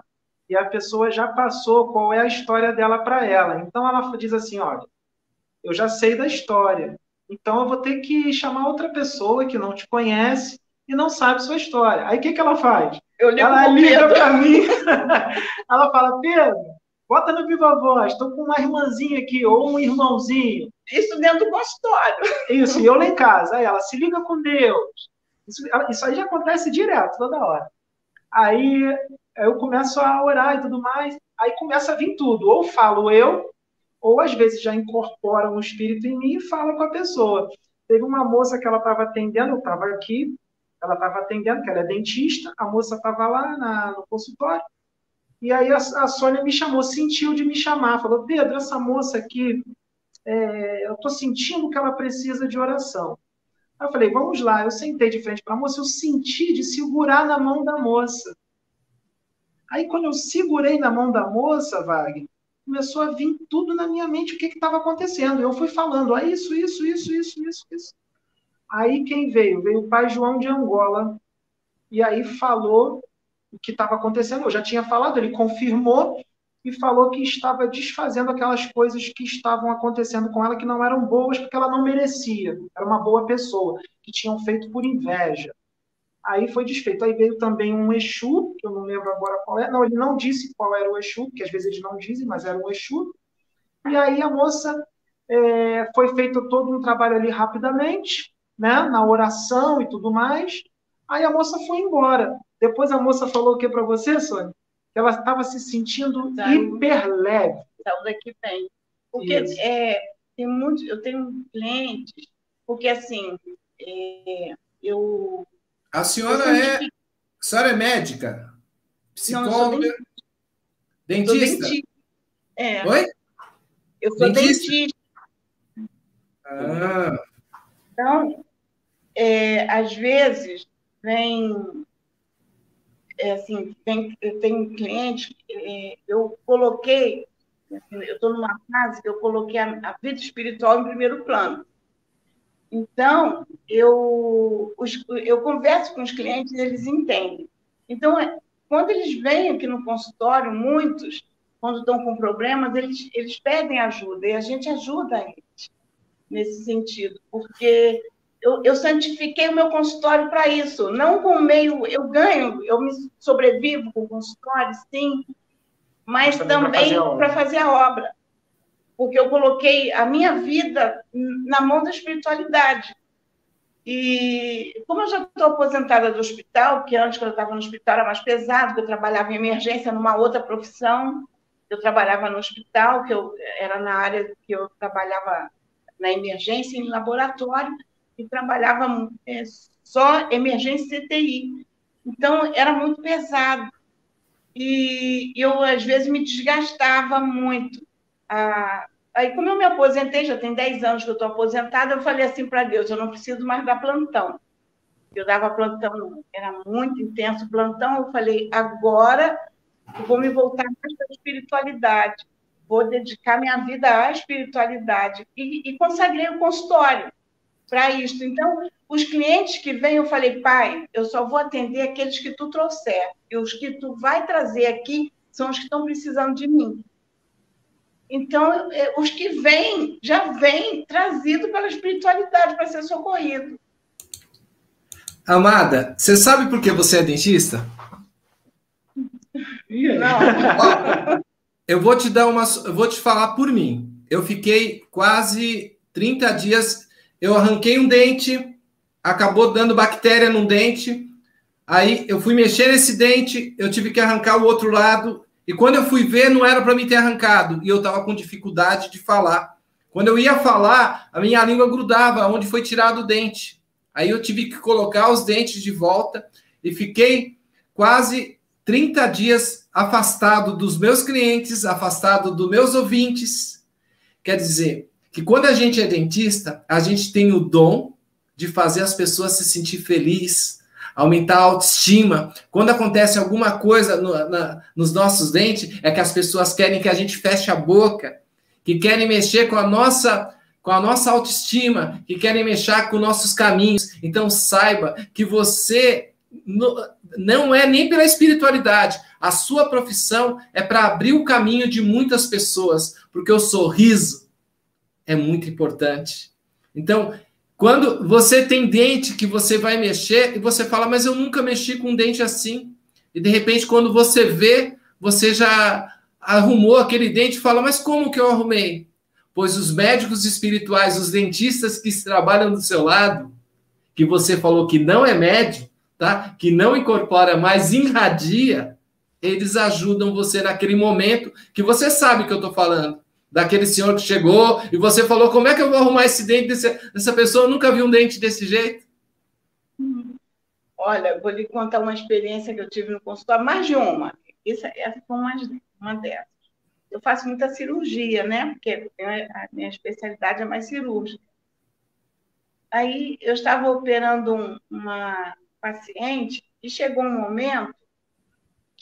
e a pessoa já passou qual é a história dela para ela. Então ela diz assim, olha, eu já sei da história, então eu vou ter que chamar outra pessoa que não te conhece e não sabe sua história. Aí o que, que ela faz? ela liga para mim, ela fala, Pedro, Bota no Viva Voz, estou com uma irmãzinha aqui, ou um irmãozinho. Isso dentro do consultório. Isso, e eu lá em casa. Aí ela, se liga com Deus. Isso, isso aí já acontece direto, toda hora. Aí eu começo a orar e tudo mais, aí começa a vir tudo. Ou falo eu, ou às vezes já incorpora um espírito em mim e fala com a pessoa. Teve uma moça que ela estava atendendo, eu estava aqui, ela estava atendendo, que ela é dentista, a moça estava lá na, no consultório, e aí a, a Sônia me chamou, sentiu de me chamar, falou, Pedro, essa moça aqui, é, eu estou sentindo que ela precisa de oração. Aí eu falei, vamos lá. Eu sentei de frente para a moça, eu senti de segurar na mão da moça. Aí quando eu segurei na mão da moça, Wagner, começou a vir tudo na minha mente o que estava acontecendo. Eu fui falando, ah, isso, isso, isso, isso, isso, isso. Aí quem veio? Veio o pai João de Angola. E aí falou o que estava acontecendo. Eu já tinha falado, ele confirmou e falou que estava desfazendo aquelas coisas que estavam acontecendo com ela que não eram boas porque ela não merecia. Era uma boa pessoa, que tinham feito por inveja. Aí foi desfeito. Aí veio também um Exu, que eu não lembro agora qual é. Não, ele não disse qual era o Exu, porque às vezes eles não dizem, mas era um Exu. E aí a moça é, foi feito todo um trabalho ali rapidamente, né, na oração e tudo mais. Aí a moça foi embora. Depois a moça falou o que para você, Sônia? Que ela estava se sentindo Saiu. hiper leve. Saiu daqui bem. Porque é, tem muito, eu tenho clientes, porque assim, é, eu. A senhora é. A senhora é médica? Psicóloga? Não, dentista? dentista? É. Oi? Eu sou dentista. dentista. Ah. Então, é, às vezes, vem é, assim, tem, eu tenho cliente, é, eu coloquei, assim, eu estou numa fase que eu coloquei a, a, vida espiritual em primeiro plano. Então, eu, os, eu converso com os clientes e eles entendem. Então, é, quando eles vêm aqui no consultório, muitos, quando estão com problemas, eles, eles pedem ajuda e a gente ajuda eles. nesse sentido, porque eu, eu santifiquei o meu consultório para isso, não com meio, eu ganho, eu me sobrevivo com o consultório, sim, mas, mas também para fazer, fazer a obra, porque eu coloquei a minha vida na mão da espiritualidade. E como eu já estou aposentada do hospital, porque antes, quando eu estava no hospital, era mais pesado, eu trabalhava em emergência numa outra profissão, eu trabalhava no hospital, que eu era na área que eu trabalhava na emergência, em laboratório, e trabalhava é, só emergência CTI. Então, era muito pesado. E eu, às vezes, me desgastava muito. Ah, aí, como eu me aposentei, já tem 10 anos que eu estou aposentada, eu falei assim para Deus, eu não preciso mais dar plantão. Eu dava plantão, era muito intenso plantão, eu falei, agora eu vou me voltar mais para a espiritualidade, vou dedicar minha vida à espiritualidade. E, e consagrei o consultório para isso. Então, os clientes que vêm, eu falei, pai, eu só vou atender aqueles que tu trouxer. E os que tu vai trazer aqui são os que estão precisando de mim. Então, é, os que vêm, já vêm trazido pela espiritualidade para ser socorrido. Amada, você sabe por que você é dentista? Não. eu vou te dar uma. Eu vou te falar por mim. Eu fiquei quase 30 dias. Eu arranquei um dente, acabou dando bactéria no dente. Aí eu fui mexer nesse dente, eu tive que arrancar o outro lado. E quando eu fui ver, não era para me ter arrancado. E eu estava com dificuldade de falar. Quando eu ia falar, a minha língua grudava onde foi tirado o dente. Aí eu tive que colocar os dentes de volta e fiquei quase 30 dias afastado dos meus clientes, afastado dos meus ouvintes. Quer dizer, que quando a gente é dentista, a gente tem o dom de fazer as pessoas se sentir felizes, aumentar a autoestima. Quando acontece alguma coisa no, na, nos nossos dentes, é que as pessoas querem que a gente feche a boca, que querem mexer com a nossa com a nossa autoestima, que querem mexer com nossos caminhos. Então saiba que você não é nem pela espiritualidade. A sua profissão é para abrir o caminho de muitas pessoas, porque o sorriso é muito importante. Então, quando você tem dente que você vai mexer e você fala, mas eu nunca mexi com um dente assim. E de repente, quando você vê, você já arrumou aquele dente e fala, mas como que eu arrumei? Pois os médicos espirituais, os dentistas que trabalham do seu lado, que você falou que não é médico, tá? Que não incorpora, mas irradia, eles ajudam você naquele momento que você sabe que eu estou falando. Daquele senhor que chegou e você falou: como é que eu vou arrumar esse dente desse, dessa pessoa? Eu nunca vi um dente desse jeito. Olha, vou lhe contar uma experiência que eu tive no consultório, mais de uma. Essa, essa foi uma, uma dessas. Eu faço muita cirurgia, né? Porque a minha especialidade é mais cirúrgica. Aí eu estava operando um, uma paciente e chegou um momento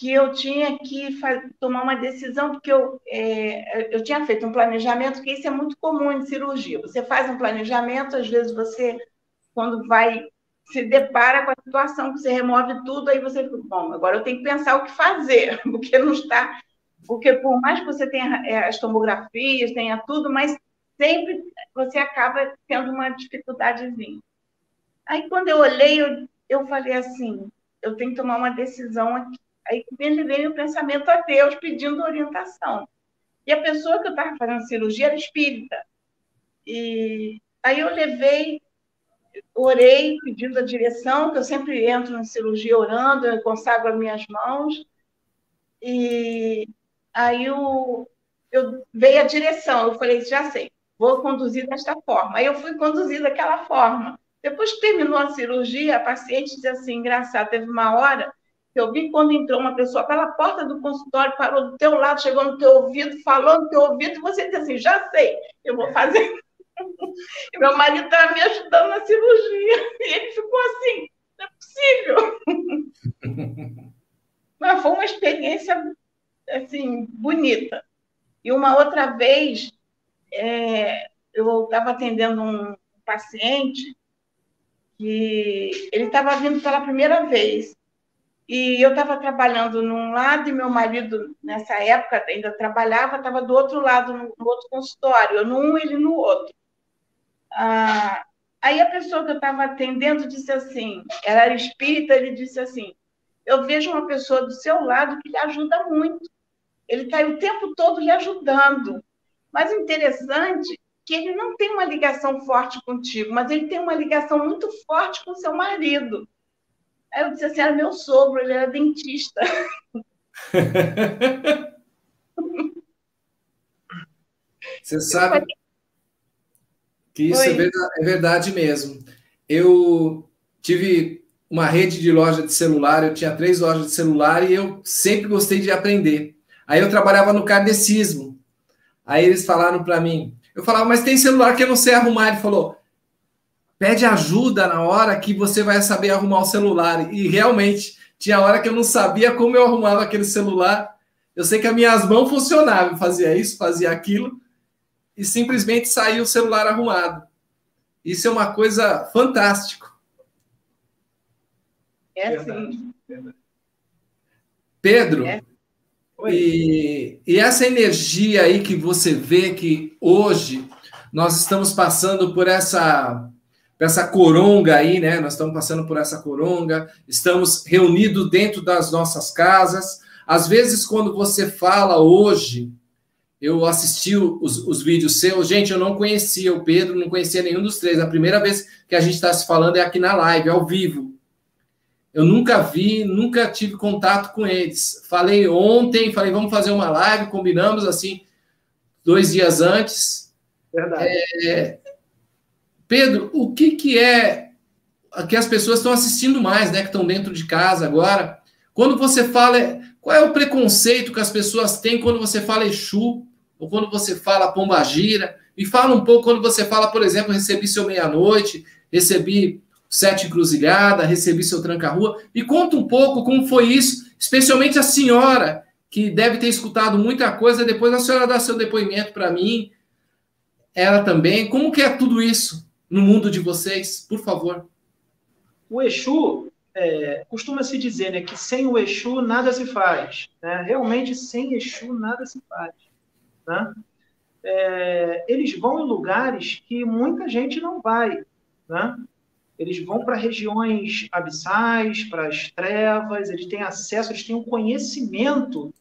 que eu tinha que tomar uma decisão, porque eu, é, eu tinha feito um planejamento, que isso é muito comum em cirurgia. Você faz um planejamento, às vezes você, quando vai, se depara com a situação, você remove tudo, aí você fica, bom, agora eu tenho que pensar o que fazer, porque não está. Porque por mais que você tenha é, as tomografias, tenha tudo, mas sempre você acaba tendo uma dificuldadezinha. Aí, quando eu olhei, eu eu falei assim, eu tenho que tomar uma decisão aqui. Aí veio o pensamento a Deus pedindo orientação. E a pessoa que eu estava fazendo cirurgia era espírita. E aí eu levei, orei pedindo a direção, que eu sempre entro na cirurgia orando, eu consagro as minhas mãos. E aí eu, eu veio a direção, eu falei, já sei, vou conduzir desta forma. Aí eu fui conduzir daquela forma. Depois que terminou a cirurgia, a paciente disse assim, engraçado, teve uma hora eu vi quando entrou uma pessoa pela porta do consultório, parou do teu lado, chegou no teu ouvido, falou no teu ouvido, e você disse assim, já sei, eu vou fazer. e meu marido estava me ajudando na cirurgia, e ele ficou assim, não é possível. Mas foi uma experiência, assim, bonita. E uma outra vez, é, eu estava atendendo um paciente que ele estava vindo pela primeira vez. E eu estava trabalhando num lado e meu marido, nessa época, ainda trabalhava, estava do outro lado, no, outro consultório, eu num, ele no outro. Ah, aí a pessoa que eu estava atendendo disse assim, ela era espírita, ele disse assim, eu vejo uma pessoa do seu lado que lhe ajuda muito. Ele está o tempo todo lhe ajudando. Mas interessante é que ele não tem uma ligação forte contigo, mas ele tem uma ligação muito forte com seu marido. Aí eu disse assim, era meu sogro, ele era dentista. Você sabe que isso é verdade, é verdade, mesmo. Eu tive uma rede de loja de celular, eu tinha três lojas de celular e eu sempre gostei de aprender. Aí eu trabalhava no kardecismo. Aí eles falaram para mim, eu falava, mas tem celular que eu não sei arrumar. Ele falou, pede ajuda na hora que você vai saber arrumar o celular. E realmente, tinha hora que eu não sabia como eu arrumava aquele celular. Eu sei que as minhas mãos funcionavam, eu fazia isso, fazia aquilo, e simplesmente saiu o celular arrumado. Isso é uma coisa fantástica. É assim. Pedro, é. E, e essa energia aí que você vê que hoje nós estamos passando por essa por essa coronga aí, né? Nós estamos passando por essa coronga, estamos reunidos dentro das nossas casas. Às vezes, quando você fala hoje, eu assisti os, os vídeos seus, gente, eu não conhecia o Pedro, não conhecia nenhum dos três. A primeira vez que a gente está se falando é aqui na live, ao vivo. Eu nunca vi, nunca tive contato com eles. Falei ontem, falei, vamos fazer uma live, combinamos assim, dois dias antes. Verdade. É, Pedro, o que, que é que as pessoas estão assistindo mais, né? Que estão dentro de casa agora. Quando você fala, qual é o preconceito que as pessoas têm quando você fala Exu, ou quando você fala Pombagira? Me fala um pouco quando você fala, por exemplo, recebi seu meia-noite, recebi sete encruzilhada, recebi seu tranca-rua. E conta um pouco como foi isso, especialmente a senhora, que deve ter escutado muita coisa, depois a senhora dá seu depoimento para mim, ela também. Como que é tudo isso no mundo de vocês, por favor? O Exu, é, costuma-se dizer né, que sem o Exu nada se faz. Né? Realmente, sem Exu nada se faz. Né? É, eles vão em lugares que muita gente não vai. Né? eles vão para regiões abissais, para as trevas, eles têm acesso, eles têm um conhecimento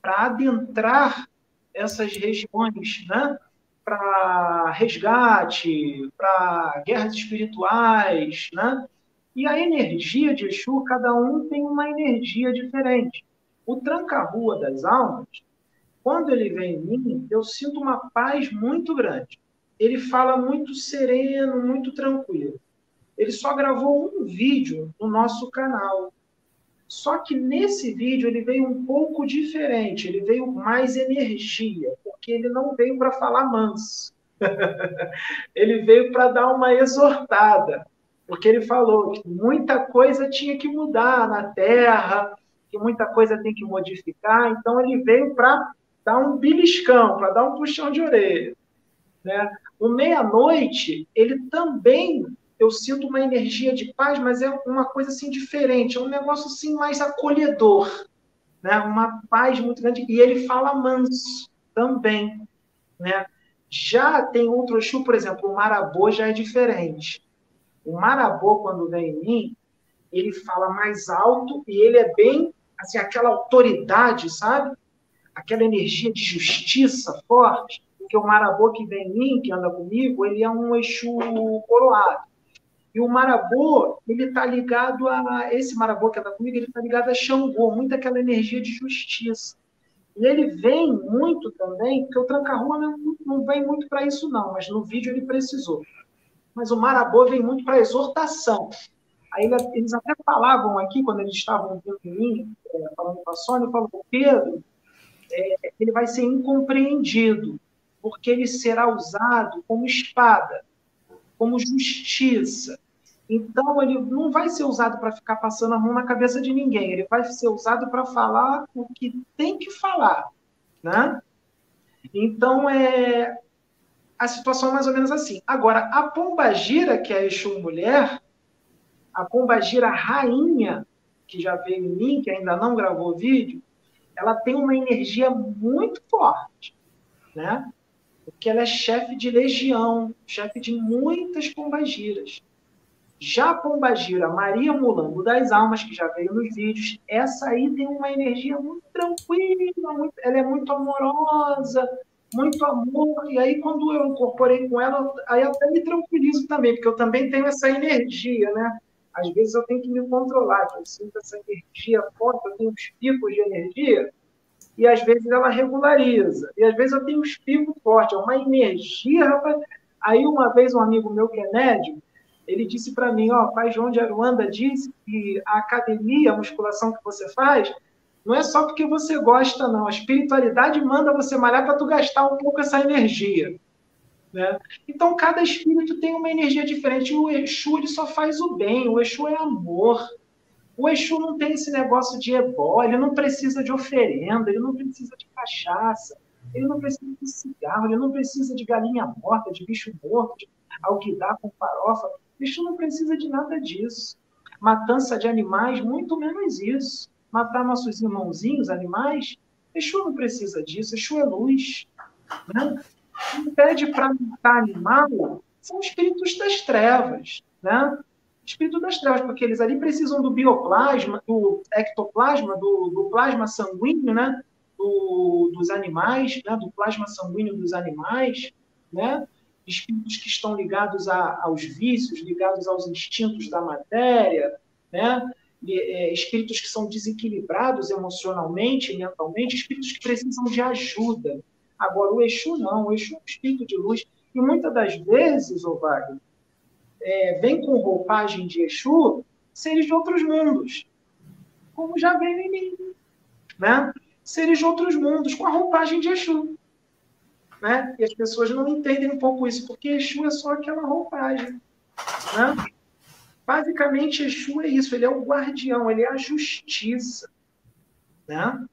para adentrar essas regiões, né? Para resgate, para guerras espirituais, né? E a energia de Exu, cada um tem uma energia diferente. O tranca-rua das almas, quando ele vem em mim, eu sinto uma paz muito grande. Ele fala muito sereno, muito tranquilo ele só gravou um vídeo no nosso canal. Só que nesse vídeo ele veio um pouco diferente, ele veio mais energia, porque ele não veio para falar manso. ele veio para dar uma exortada, porque ele falou que muita coisa tinha que mudar na Terra, que muita coisa tem que modificar, então ele veio para dar um beliscão, para dar um puxão de orelha. Né? O meia-noite, ele também eu sinto uma energia de paz, mas é uma coisa assim diferente, é um negócio assim mais acolhedor, né? Uma paz muito grande e ele fala manso também, né? Já tem outro Exu, por exemplo, o Marabô já é diferente. O Marabô, quando vem em mim, ele fala mais alto e ele é bem, assim, aquela autoridade, sabe? Aquela energia de justiça forte. Porque o Marabô que vem em mim, que anda comigo, ele é um Exu coroado. E o marabô, ele está ligado a. Esse marabô que está comigo, ele está ligado a Xangô, muito aquela energia de justiça. E ele vem muito também, porque o tranca-rua não, não vem muito para isso, não, mas no vídeo ele precisou. Mas o marabô vem muito para exortação. Aí eles até falavam aqui, quando eles estavam vendo em mim, é, falando com a Sônia, falavam, Pedro, é, ele vai ser incompreendido, porque ele será usado como espada, como justiça. Então, ele não vai ser usado para ficar passando a mão na cabeça de ninguém, ele vai ser usado para falar o que tem que falar. Né? Então, é, a situação é mais ou menos assim. Agora, a Pombagira, que é a Exu Mulher, a Pombagira Rainha, que já veio em mim, que ainda não gravou vídeo, ela tem uma energia muito forte. Né? porque ela é chefe de legião, chefe de muitas pombagiras. Já pombagira Maria Mulambo das Almas, que já veio nos vídeos, essa aí tem uma energia muito tranquila, muito, ela é muito amorosa, muito amor. E aí, quando eu incorporei com ela, aí até me tranquilizo também, porque eu também tenho essa energia, né? Às vezes eu tenho que me controlar, eu sinto essa energia forte, eu tenho uns picos de energia, e às vezes ela regulariza. E às vezes eu tenho uns picos fortes, é uma energia, rapaz. Aí uma vez um amigo meu que é médico, ele disse para mim, ó, pai João de Aruanda disse que a academia, a musculação que você faz, não é só porque você gosta, não. A espiritualidade manda você malhar para tu gastar um pouco essa energia. Né? Então, cada espírito tem uma energia diferente. O Exu ele só faz o bem, o Exu é amor. O Exu não tem esse negócio de ebó, ele não precisa de oferenda, ele não precisa de cachaça, ele não precisa de cigarro, ele não precisa de galinha morta, de bicho morto, de alguidar com farofa. Exu não precisa de nada disso. Matança de animais, muito menos isso. Matar nossos irmãozinhos, animais, Exu não precisa disso, Exu é luz. Né? Quem pede para matar animal são espíritos das trevas, né? Espírito das trevas, porque eles ali precisam do bioplasma, do ectoplasma, do, do plasma sanguíneo, né? Do, dos animais, né? do plasma sanguíneo dos animais, né? Espíritos que estão ligados a, aos vícios, ligados aos instintos da matéria, né? É, espíritos que são desequilibrados emocionalmente, mentalmente, espíritos que precisam de ajuda, Agora, o Exu não, o Exu é um espírito de luz. E muitas das vezes, o Wagner, é, vem com roupagem de Exu seres de outros mundos, como já veio em mim. Né? Seres de outros mundos, com a roupagem de Exu. Né? E as pessoas não entendem um pouco isso, porque Exu é só aquela roupagem. Né? Basicamente, Exu é isso, ele é o guardião, ele é a justiça. Né?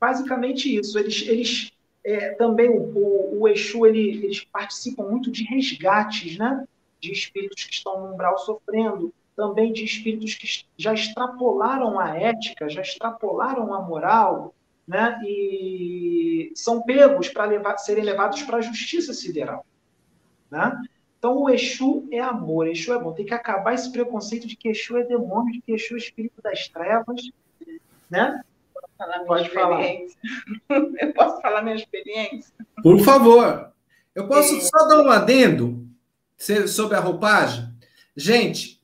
Basicamente isso, eles, eles é, também o, o, o Exu, ele, eles participam muito de resgates, né? De espíritos que estão no umbral sofrendo, também de espíritos que já extrapolaram a ética, já extrapolaram a moral, né? E são pegos para serem levados para a justiça sideral, né? Então, o Exu é amor, Exu é bom. Tem que acabar esse preconceito de que Exu é demônio, de que Exu é espírito das trevas, né? falar Pode falar. Eu posso falar minha experiência? Por favor. Eu posso é... só dar um adendo sobre a roupagem? Gente,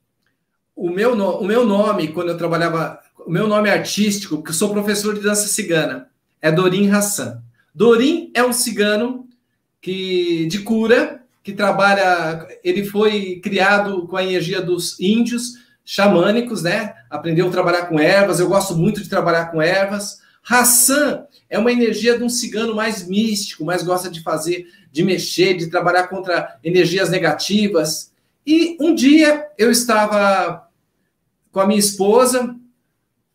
o meu, o meu nome, quando eu trabalhava, o meu nome artístico, que sou professor de dança cigana, é Dorim Hassan. Dorim é um cigano que de cura, que trabalha, ele foi criado com a energia dos índios, xamânicos, né? Aprendeu a trabalhar com ervas. Eu gosto muito de trabalhar com ervas. Hassan é uma energia de um cigano mais místico, mais gosta de fazer, de mexer, de trabalhar contra energias negativas. E um dia eu estava com a minha esposa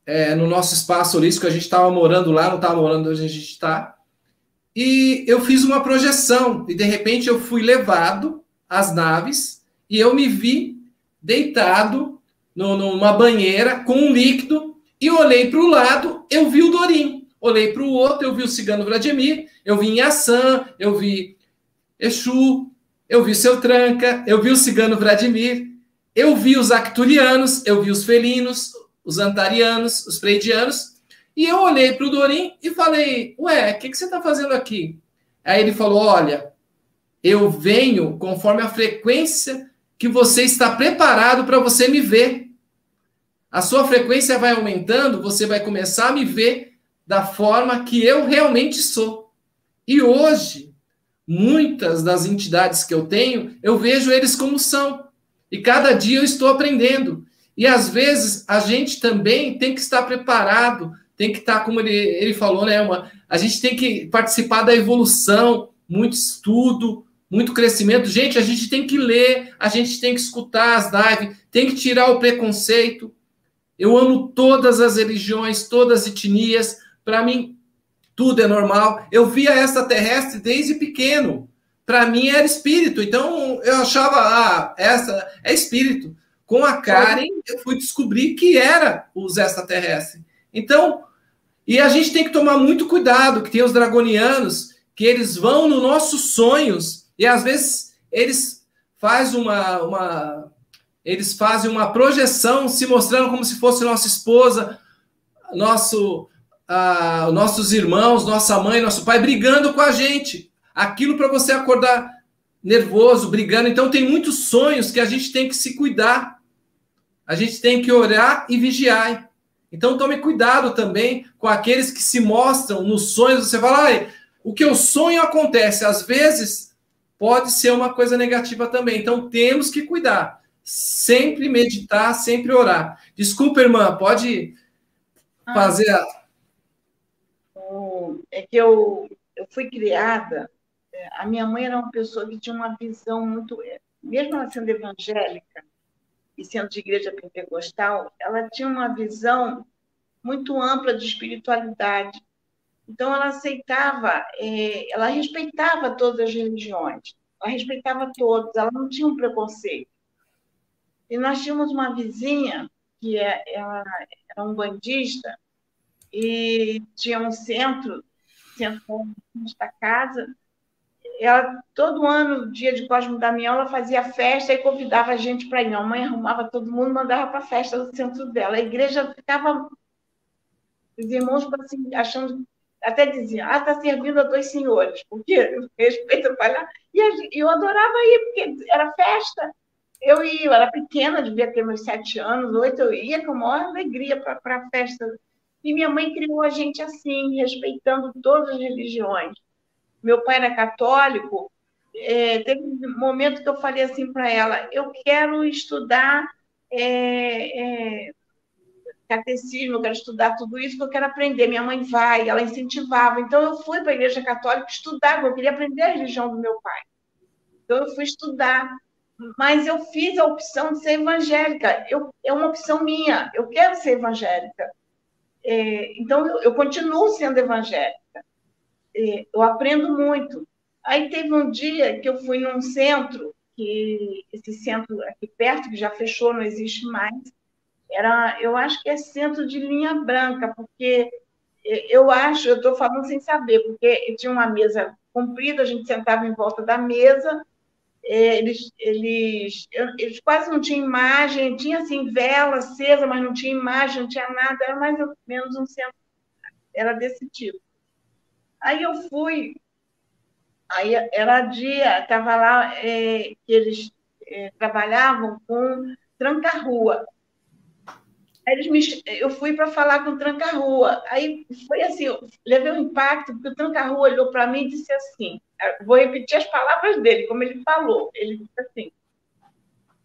é, no nosso espaço holístico, a gente estava morando lá, não estava morando onde a gente está. E eu fiz uma projeção, e de repente eu fui levado às naves e eu me vi deitado no, numa banheira com um líquido e olhei para o lado, eu vi o Dorim. Olhei para o outro, eu vi o cigano Vladimir, eu vi Inhaçã, eu vi Exu, eu vi o seu Tranca, eu vi o cigano Vladimir, eu vi os acturianos, eu vi os felinos, os antarianos, os pleidianos, e eu olhei para o Dorim e falei: Ué, o que, que você está fazendo aqui? Aí ele falou: Olha, eu venho conforme a frequência que você está preparado para você me ver a sua frequência vai aumentando, você vai começar a me ver da forma que eu realmente sou. E hoje, muitas das entidades que eu tenho, eu vejo eles como são. E cada dia eu estou aprendendo. E às vezes a gente também tem que estar preparado, tem que estar, como ele, ele falou, né, uma, a gente tem que participar da evolução, muito estudo, muito crescimento. Gente, a gente tem que ler, a gente tem que escutar as lives, tem que tirar o preconceito. Eu amo todas as religiões, todas as etnias. Para mim, tudo é normal. Eu via essa terrestre desde pequeno. Para mim era espírito. Então eu achava, ah, essa é espírito. Com a Karen, eu fui descobrir que era os extraterrestres. Então, e a gente tem que tomar muito cuidado, que tem os dragonianos que eles vão nos nossos sonhos e às vezes eles fazem uma, uma eles fazem uma projeção se mostrando como se fosse nossa esposa, nosso, nossos irmãos, nossa mãe, nosso pai brigando com a gente. Aquilo para você acordar nervoso, brigando. Então tem muitos sonhos que a gente tem que se cuidar. A gente tem que orar e vigiar. Então tome cuidado também com aqueles que se mostram nos sonhos. Você fala, o que eu sonho acontece. Às vezes pode ser uma coisa negativa também. Então temos que cuidar. Sempre meditar, sempre orar. Desculpa, irmã, pode ah. fazer a. É que eu, eu fui criada. É, a minha mãe era uma pessoa que tinha uma visão muito. É, mesmo ela sendo evangélica e sendo de igreja pentecostal, ela tinha uma visão muito ampla de espiritualidade. Então, ela aceitava, é, ela respeitava todas as religiões, ela respeitava todos, ela não tinha um preconceito. E nós tínhamos uma vizinha que é, ela era um bandista e tinha um centro, centro da casa. Ela, todo ano, dia de Cosmo Damião, ela fazia festa e convidava a gente para ir. A mãe arrumava todo mundo, mandava para a festa do centro dela. A igreja ficava, os irmãos assim, achando, até diziam, ah, está servindo a dois senhores, porque respeito para E eu adorava ir, porque era festa eu ia, eu era pequena, devia ter meus sete anos, oito, eu ia com a maior alegria para a festa. E minha mãe criou a gente assim, respeitando todas as religiões. Meu pai era católico, é, teve um momento que eu falei assim para ela: eu quero estudar é, é, catecismo, eu quero estudar tudo isso, que eu quero aprender. Minha mãe vai, ela incentivava. Então eu fui para a igreja católica estudar, eu queria aprender a religião do meu pai. Então eu fui estudar mas eu fiz a opção de ser evangélica. Eu, é uma opção minha. Eu quero ser evangélica. É, então, eu, eu, continuo sendo evangélica. É, eu aprendo muito. Aí teve um dia que eu fui num centro, que esse centro aqui perto, que já fechou, não existe mais. Era, eu acho que é centro de linha branca, porque eu acho, eu estou falando sem saber, porque tinha uma mesa comprida, a gente sentava em volta da mesa, é, eles, eles, eles quase não tinham imagem, tinha assim vela acesa, mas não tinha imagem, não tinha nada, era mais ou menos um centro, era desse tipo. Aí eu fui, aí era dia, estava lá é, que eles é, trabalhavam com tranca-rua. Me, eu fui para falar com o tranca-rua. Aí foi assim, eu levei um impacto, porque o tranca-rua olhou para mim e disse assim: vou repetir as palavras dele, como ele falou. Ele disse assim: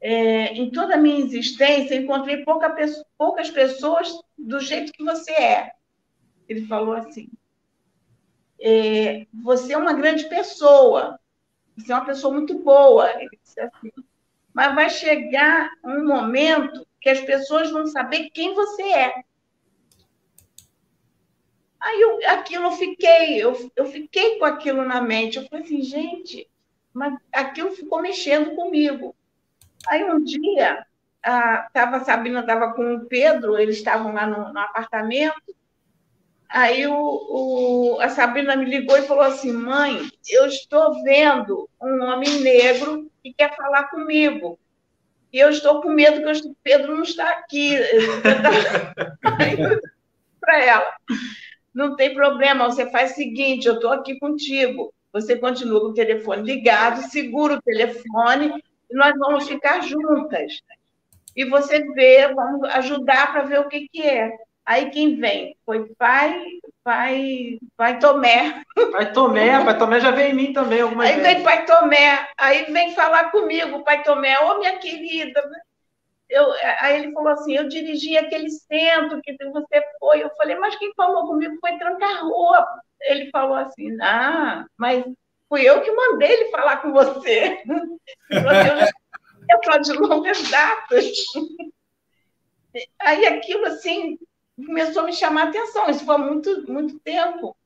é, em toda a minha existência, encontrei pouca, poucas pessoas do jeito que você é. Ele falou assim: é, você é uma grande pessoa, você é uma pessoa muito boa. Ele disse assim, mas vai chegar um momento que as pessoas vão saber quem você é. Aí eu, aquilo eu fiquei, eu, eu fiquei com aquilo na mente. Eu falei assim, gente, mas aquilo ficou mexendo comigo. Aí um dia, a, tava, a Sabina estava com o Pedro, eles estavam lá no, no apartamento. Aí o, o, a Sabrina me ligou e falou assim: mãe, eu estou vendo um homem negro que quer falar comigo. E eu estou com medo que o Pedro não está aqui. Para ela. Não tem problema, você faz o seguinte: eu estou aqui contigo. Você continua com o telefone ligado, segura o telefone e nós vamos ficar juntas. E você vê, vamos ajudar para ver o que, que é. Aí quem vem? Foi pai, pai, pai Tomé. Pai Tomé, pai Tomé já veio em mim também algumas Aí vezes. vem pai Tomé, aí vem falar comigo, pai Tomé, ô oh, minha querida, eu, aí ele falou assim, eu dirigi aquele centro que você foi. Eu falei, mas quem falou comigo foi Tranca-Rua. Ele falou assim, ah, mas fui eu que mandei ele falar com você. Eu estou de longas datas. Aí aquilo, assim, começou a me chamar a atenção. Isso foi muito, muito tempo.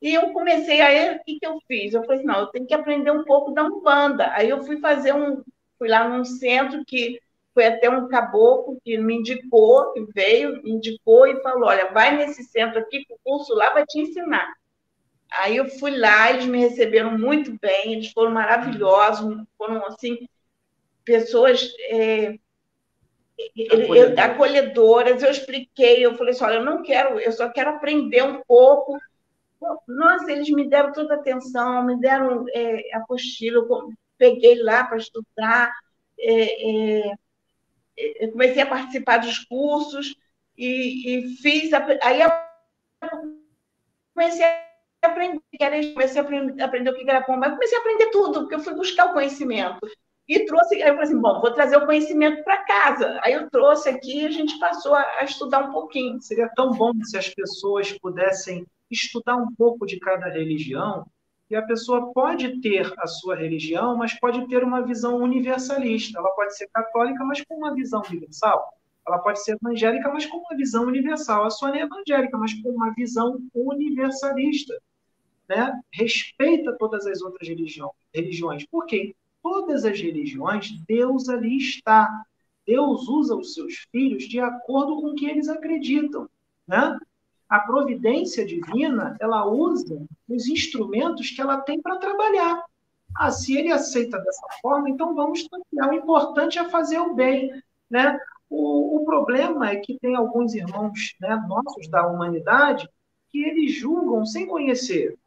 E eu comecei, aí o que, que eu fiz? Eu falei assim, não, eu tenho que aprender um pouco da Umbanda. Aí eu fui fazer um, fui lá num centro que foi até um caboclo que me indicou, que veio, me indicou e falou: olha, vai nesse centro aqui, que o curso lá vai te ensinar. Aí eu fui lá, eles me receberam muito bem, eles foram maravilhosos, foram assim pessoas é, acolhedoras. Eu, acolhedoras. Eu expliquei, eu falei assim, olha, eu não quero, eu só quero aprender um pouco. Nossa, eles me deram toda a atenção, me deram é, apostila, eu peguei lá para estudar, é, é, eu comecei a participar dos cursos e, e fiz, aí eu comecei a aprender, comecei a aprender, aprender o que era pomba, comecei a aprender tudo, porque eu fui buscar o conhecimento. E trouxe, aí eu falei assim, bom, vou trazer o conhecimento para casa. Aí eu trouxe aqui e a gente passou a, a estudar um pouquinho. Seria tão bom se as pessoas pudessem estudar um pouco de cada religião, e a pessoa pode ter a sua religião, mas pode ter uma visão universalista. Ela pode ser católica, mas com uma visão universal. Ela pode ser evangélica, mas com uma visão universal. A sua é evangélica, mas com uma visão universalista né, respeita todas as outras religiões. Por quê? Todas as religiões, Deus ali está. Deus usa os seus filhos de acordo com o que eles acreditam. Né? A providência divina, ela usa os instrumentos que ela tem para trabalhar. Ah, se ele aceita dessa forma, então vamos trabalhar. O importante é fazer o bem. Né? O, o problema é que tem alguns irmãos né, nossos da humanidade que eles julgam sem conhecer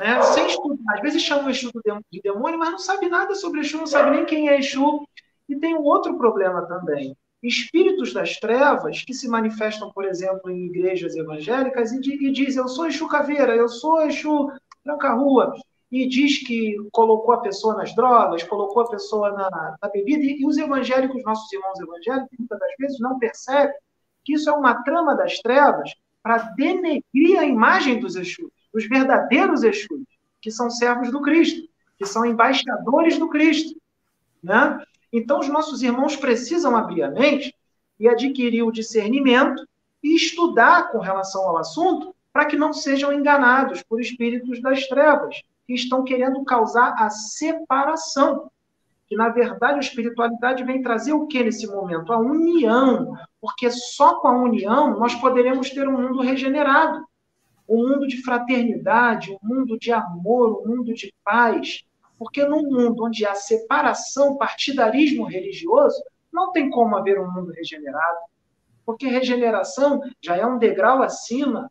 né? sem estudar. Às vezes chama o Exu de demônio, mas não sabe nada sobre Exu, não sabe nem quem é Exu. E tem um outro problema também. Espíritos das trevas que se manifestam, por exemplo, em igrejas evangélicas e, e dizem: Eu sou Exu Caveira, eu sou Exu Tranca-Rua. E diz que colocou a pessoa nas drogas, colocou a pessoa na, na bebida. E, e os evangélicos, nossos irmãos evangélicos, muitas das vezes não percebem que isso é uma trama das trevas para denegrir a imagem dos Exus os verdadeiros Exus, que são servos do Cristo, que são embaixadores do Cristo. Né? Então, os nossos irmãos precisam abrir a mente e adquirir o discernimento e estudar com relação ao assunto para que não sejam enganados por espíritos das trevas que estão querendo causar a separação. Que, na verdade, a espiritualidade vem trazer o que nesse momento? A união. Porque só com a união nós poderemos ter um mundo regenerado um mundo de fraternidade, um mundo de amor, um mundo de paz. Porque num mundo onde há separação, partidarismo religioso, não tem como haver um mundo regenerado. Porque regeneração já é um degrau acima,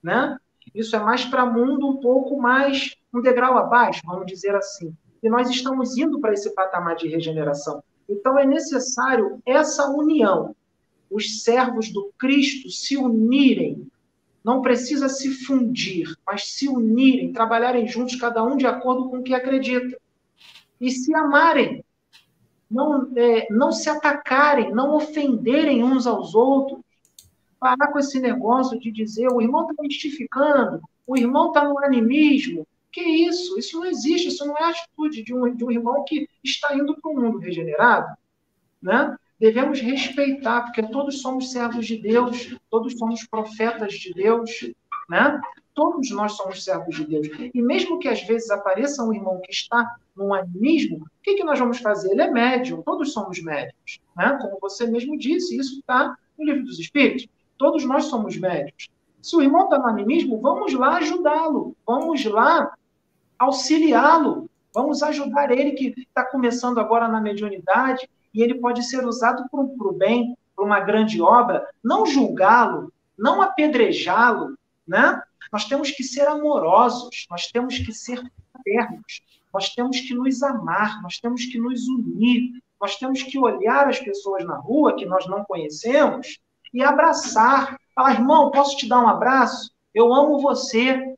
né? Isso é mais para mundo um pouco mais, um degrau abaixo, vamos dizer assim. E nós estamos indo para esse patamar de regeneração. Então é necessário essa união. Os servos do Cristo se unirem não precisa se fundir, mas se unirem, trabalharem juntos, cada um de acordo com o que acredita. E se amarem. Não, é, não se atacarem, não ofenderem uns aos outros. Parar com esse negócio de dizer o irmão está mistificando, o irmão está no animismo. Que isso? Isso não existe, isso não é atitude de um, de um irmão que está indo para o mundo regenerado. Né? Devemos respeitar, porque todos somos servos de Deus, todos somos profetas de Deus, né? Todos nós somos servos de Deus. E mesmo que às vezes apareça um irmão que está num animismo, o que, que nós vamos fazer? Ele é médium, todos somos médios, né? Como você mesmo disse, isso está no livro dos Espíritos. Todos nós somos médios. Se o irmão está no animismo, vamos lá ajudá-lo, vamos lá auxiliá-lo, vamos ajudar ele que está começando agora na mediunidade, e ele pode ser usado para o bem, para uma grande obra, não julgá-lo, não apedrejá-lo, né? Nós temos que ser amorosos, nós temos que ser fraternos, nós temos que nos amar, nós temos que nos unir, nós temos que olhar as pessoas na rua que nós não conhecemos e abraçar. Falar, irmão, posso te dar um abraço? Eu amo você.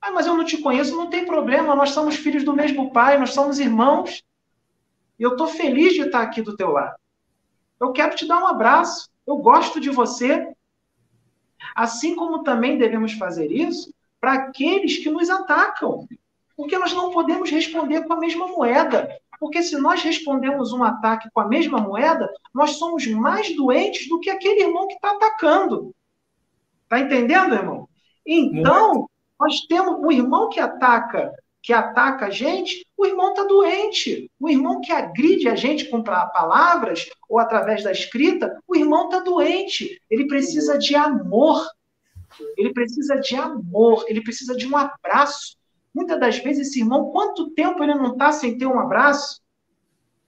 Ah, mas eu não te conheço, não tem problema, nós somos filhos do mesmo pai, nós somos irmãos. E eu estou feliz de estar aqui do teu lado. Eu quero te dar um abraço. Eu gosto de você. Assim como também devemos fazer isso para aqueles que nos atacam. Porque nós não podemos responder com a mesma moeda. Porque se nós respondemos um ataque com a mesma moeda, nós somos mais doentes do que aquele irmão que está atacando. Está entendendo, irmão? Então, nós temos o irmão que ataca que ataca a gente, o irmão está doente. O irmão que agride a gente com palavras ou através da escrita, o irmão está doente. Ele precisa de amor. ele precisa de amor, ele precisa de um abraço. Muitas das vezes, esse irmão, quanto tempo ele não está sem ter um abraço?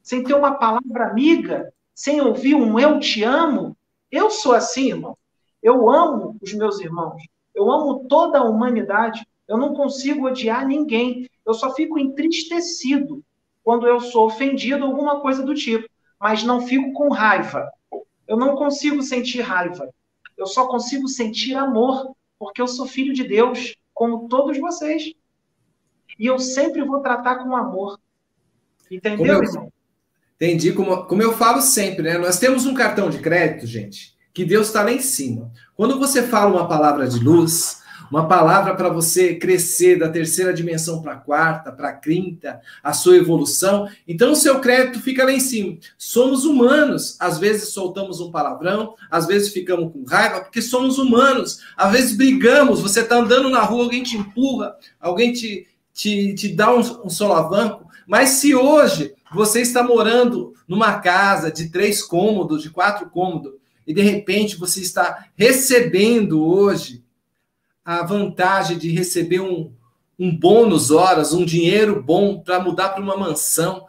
Sem ter uma palavra amiga? Sem ouvir um eu te amo? Eu sou assim, irmão. Eu amo os meus irmãos. Eu amo toda a humanidade. Eu não consigo odiar ninguém. Eu só fico entristecido quando eu sou ofendido, alguma coisa do tipo. Mas não fico com raiva. Eu não consigo sentir raiva. Eu só consigo sentir amor, porque eu sou filho de Deus, como todos vocês. E eu sempre vou tratar com amor. Entendeu, como eu, Entendi. Como, como eu falo sempre, né? Nós temos um cartão de crédito, gente, que Deus está lá em cima. Quando você fala uma palavra de luz, uma palavra para você crescer da terceira dimensão para a quarta, para a quinta, a sua evolução. Então, o seu crédito fica lá em cima. Somos humanos. Às vezes soltamos um palavrão, às vezes ficamos com raiva, porque somos humanos. Às vezes brigamos, você está andando na rua, alguém te empurra, alguém te, te, te dá um, um solavanco. Mas se hoje você está morando numa casa de três cômodos, de quatro cômodos, e de repente você está recebendo hoje a vantagem de receber um, um bônus horas, um dinheiro bom para mudar para uma mansão,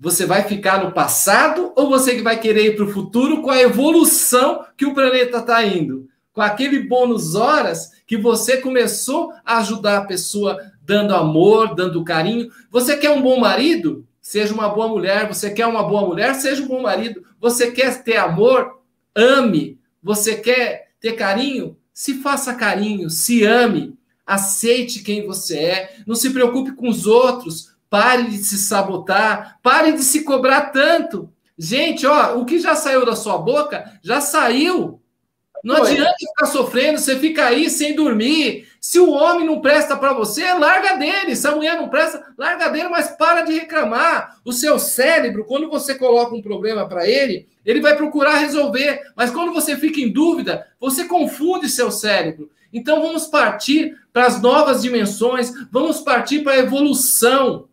você vai ficar no passado ou você vai querer ir para o futuro com a evolução que o planeta está indo? Com aquele bônus horas que você começou a ajudar a pessoa dando amor, dando carinho. Você quer um bom marido? Seja uma boa mulher. Você quer uma boa mulher? Seja um bom marido. Você quer ter amor? Ame. Você quer ter carinho? Se faça carinho, se ame, aceite quem você é, não se preocupe com os outros, pare de se sabotar, pare de se cobrar tanto. Gente, ó, o que já saiu da sua boca, já saiu. Não Foi. adianta ficar sofrendo, você fica aí sem dormir. Se o homem não presta para você, larga dele. Se a mulher não presta, larga dele, mas para de reclamar. O seu cérebro, quando você coloca um problema para ele, ele vai procurar resolver. Mas quando você fica em dúvida, você confunde seu cérebro. Então vamos partir para as novas dimensões, vamos partir para a evolução.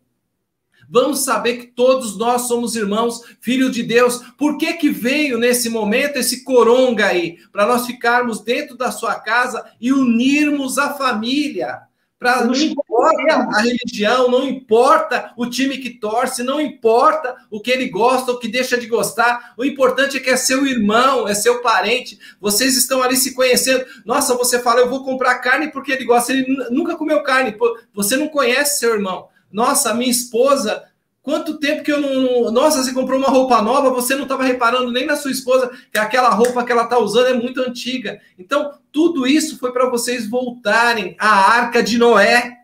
Vamos saber que todos nós somos irmãos, filhos de Deus. Por que que veio nesse momento esse coronga aí? Para nós ficarmos dentro da sua casa e unirmos a família. Para não importa a religião, não importa o time que torce, não importa o que ele gosta ou que deixa de gostar. O importante é que é seu irmão, é seu parente. Vocês estão ali se conhecendo. Nossa, você fala, eu vou comprar carne porque ele gosta. Ele nunca comeu carne. Você não conhece seu irmão. Nossa, minha esposa, quanto tempo que eu não. Nossa, você comprou uma roupa nova, você não estava reparando nem na sua esposa que aquela roupa que ela está usando é muito antiga. Então, tudo isso foi para vocês voltarem à arca de Noé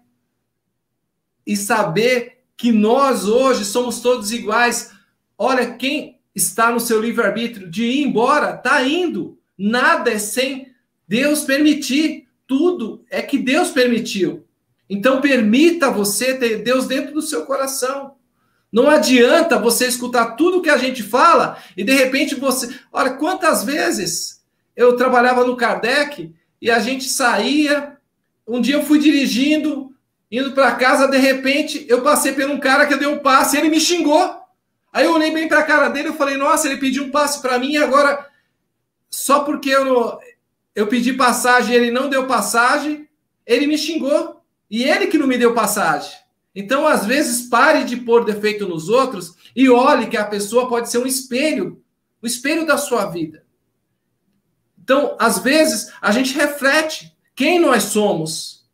e saber que nós hoje somos todos iguais. Olha, quem está no seu livre-arbítrio de ir embora, está indo. Nada é sem Deus permitir. Tudo é que Deus permitiu. Então, permita você ter Deus dentro do seu coração. Não adianta você escutar tudo que a gente fala e de repente você. Olha, quantas vezes eu trabalhava no Kardec e a gente saía. Um dia eu fui dirigindo, indo para casa, de repente eu passei por um cara que deu um passe ele me xingou. Aí eu olhei bem para a cara dele e falei: Nossa, ele pediu um passe para mim e agora, só porque eu, eu pedi passagem ele não deu passagem, ele me xingou. E ele que não me deu passagem. Então, às vezes, pare de pôr defeito nos outros e olhe que a pessoa pode ser um espelho, o um espelho da sua vida. Então, às vezes, a gente reflete quem nós somos.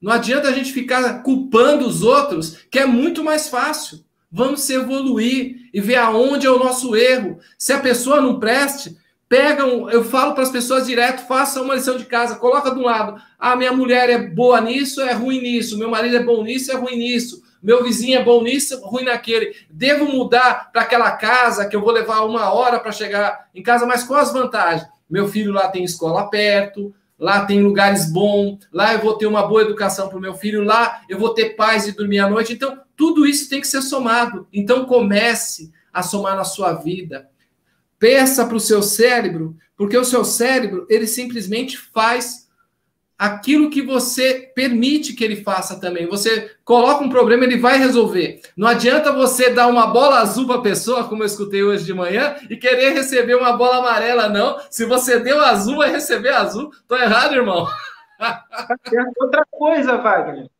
Não adianta a gente ficar culpando os outros, que é muito mais fácil. Vamos se evoluir e ver aonde é o nosso erro. Se a pessoa não preste, Pegam, eu falo para as pessoas direto, façam uma lição de casa, coloca de um lado, ah, minha mulher é boa nisso, é ruim nisso, meu marido é bom nisso, é ruim nisso, meu vizinho é bom nisso, ruim naquele. Devo mudar para aquela casa que eu vou levar uma hora para chegar em casa, mas com as vantagens? Meu filho lá tem escola perto, lá tem lugares bons, lá eu vou ter uma boa educação para o meu filho, lá eu vou ter paz e dormir à noite. Então, tudo isso tem que ser somado. Então, comece a somar na sua vida. Peça para o seu cérebro, porque o seu cérebro, ele simplesmente faz aquilo que você permite que ele faça também. Você coloca um problema, ele vai resolver. Não adianta você dar uma bola azul para a pessoa, como eu escutei hoje de manhã, e querer receber uma bola amarela, não. Se você deu azul, vai receber azul. Tô errado, irmão. Outra coisa, Wagner.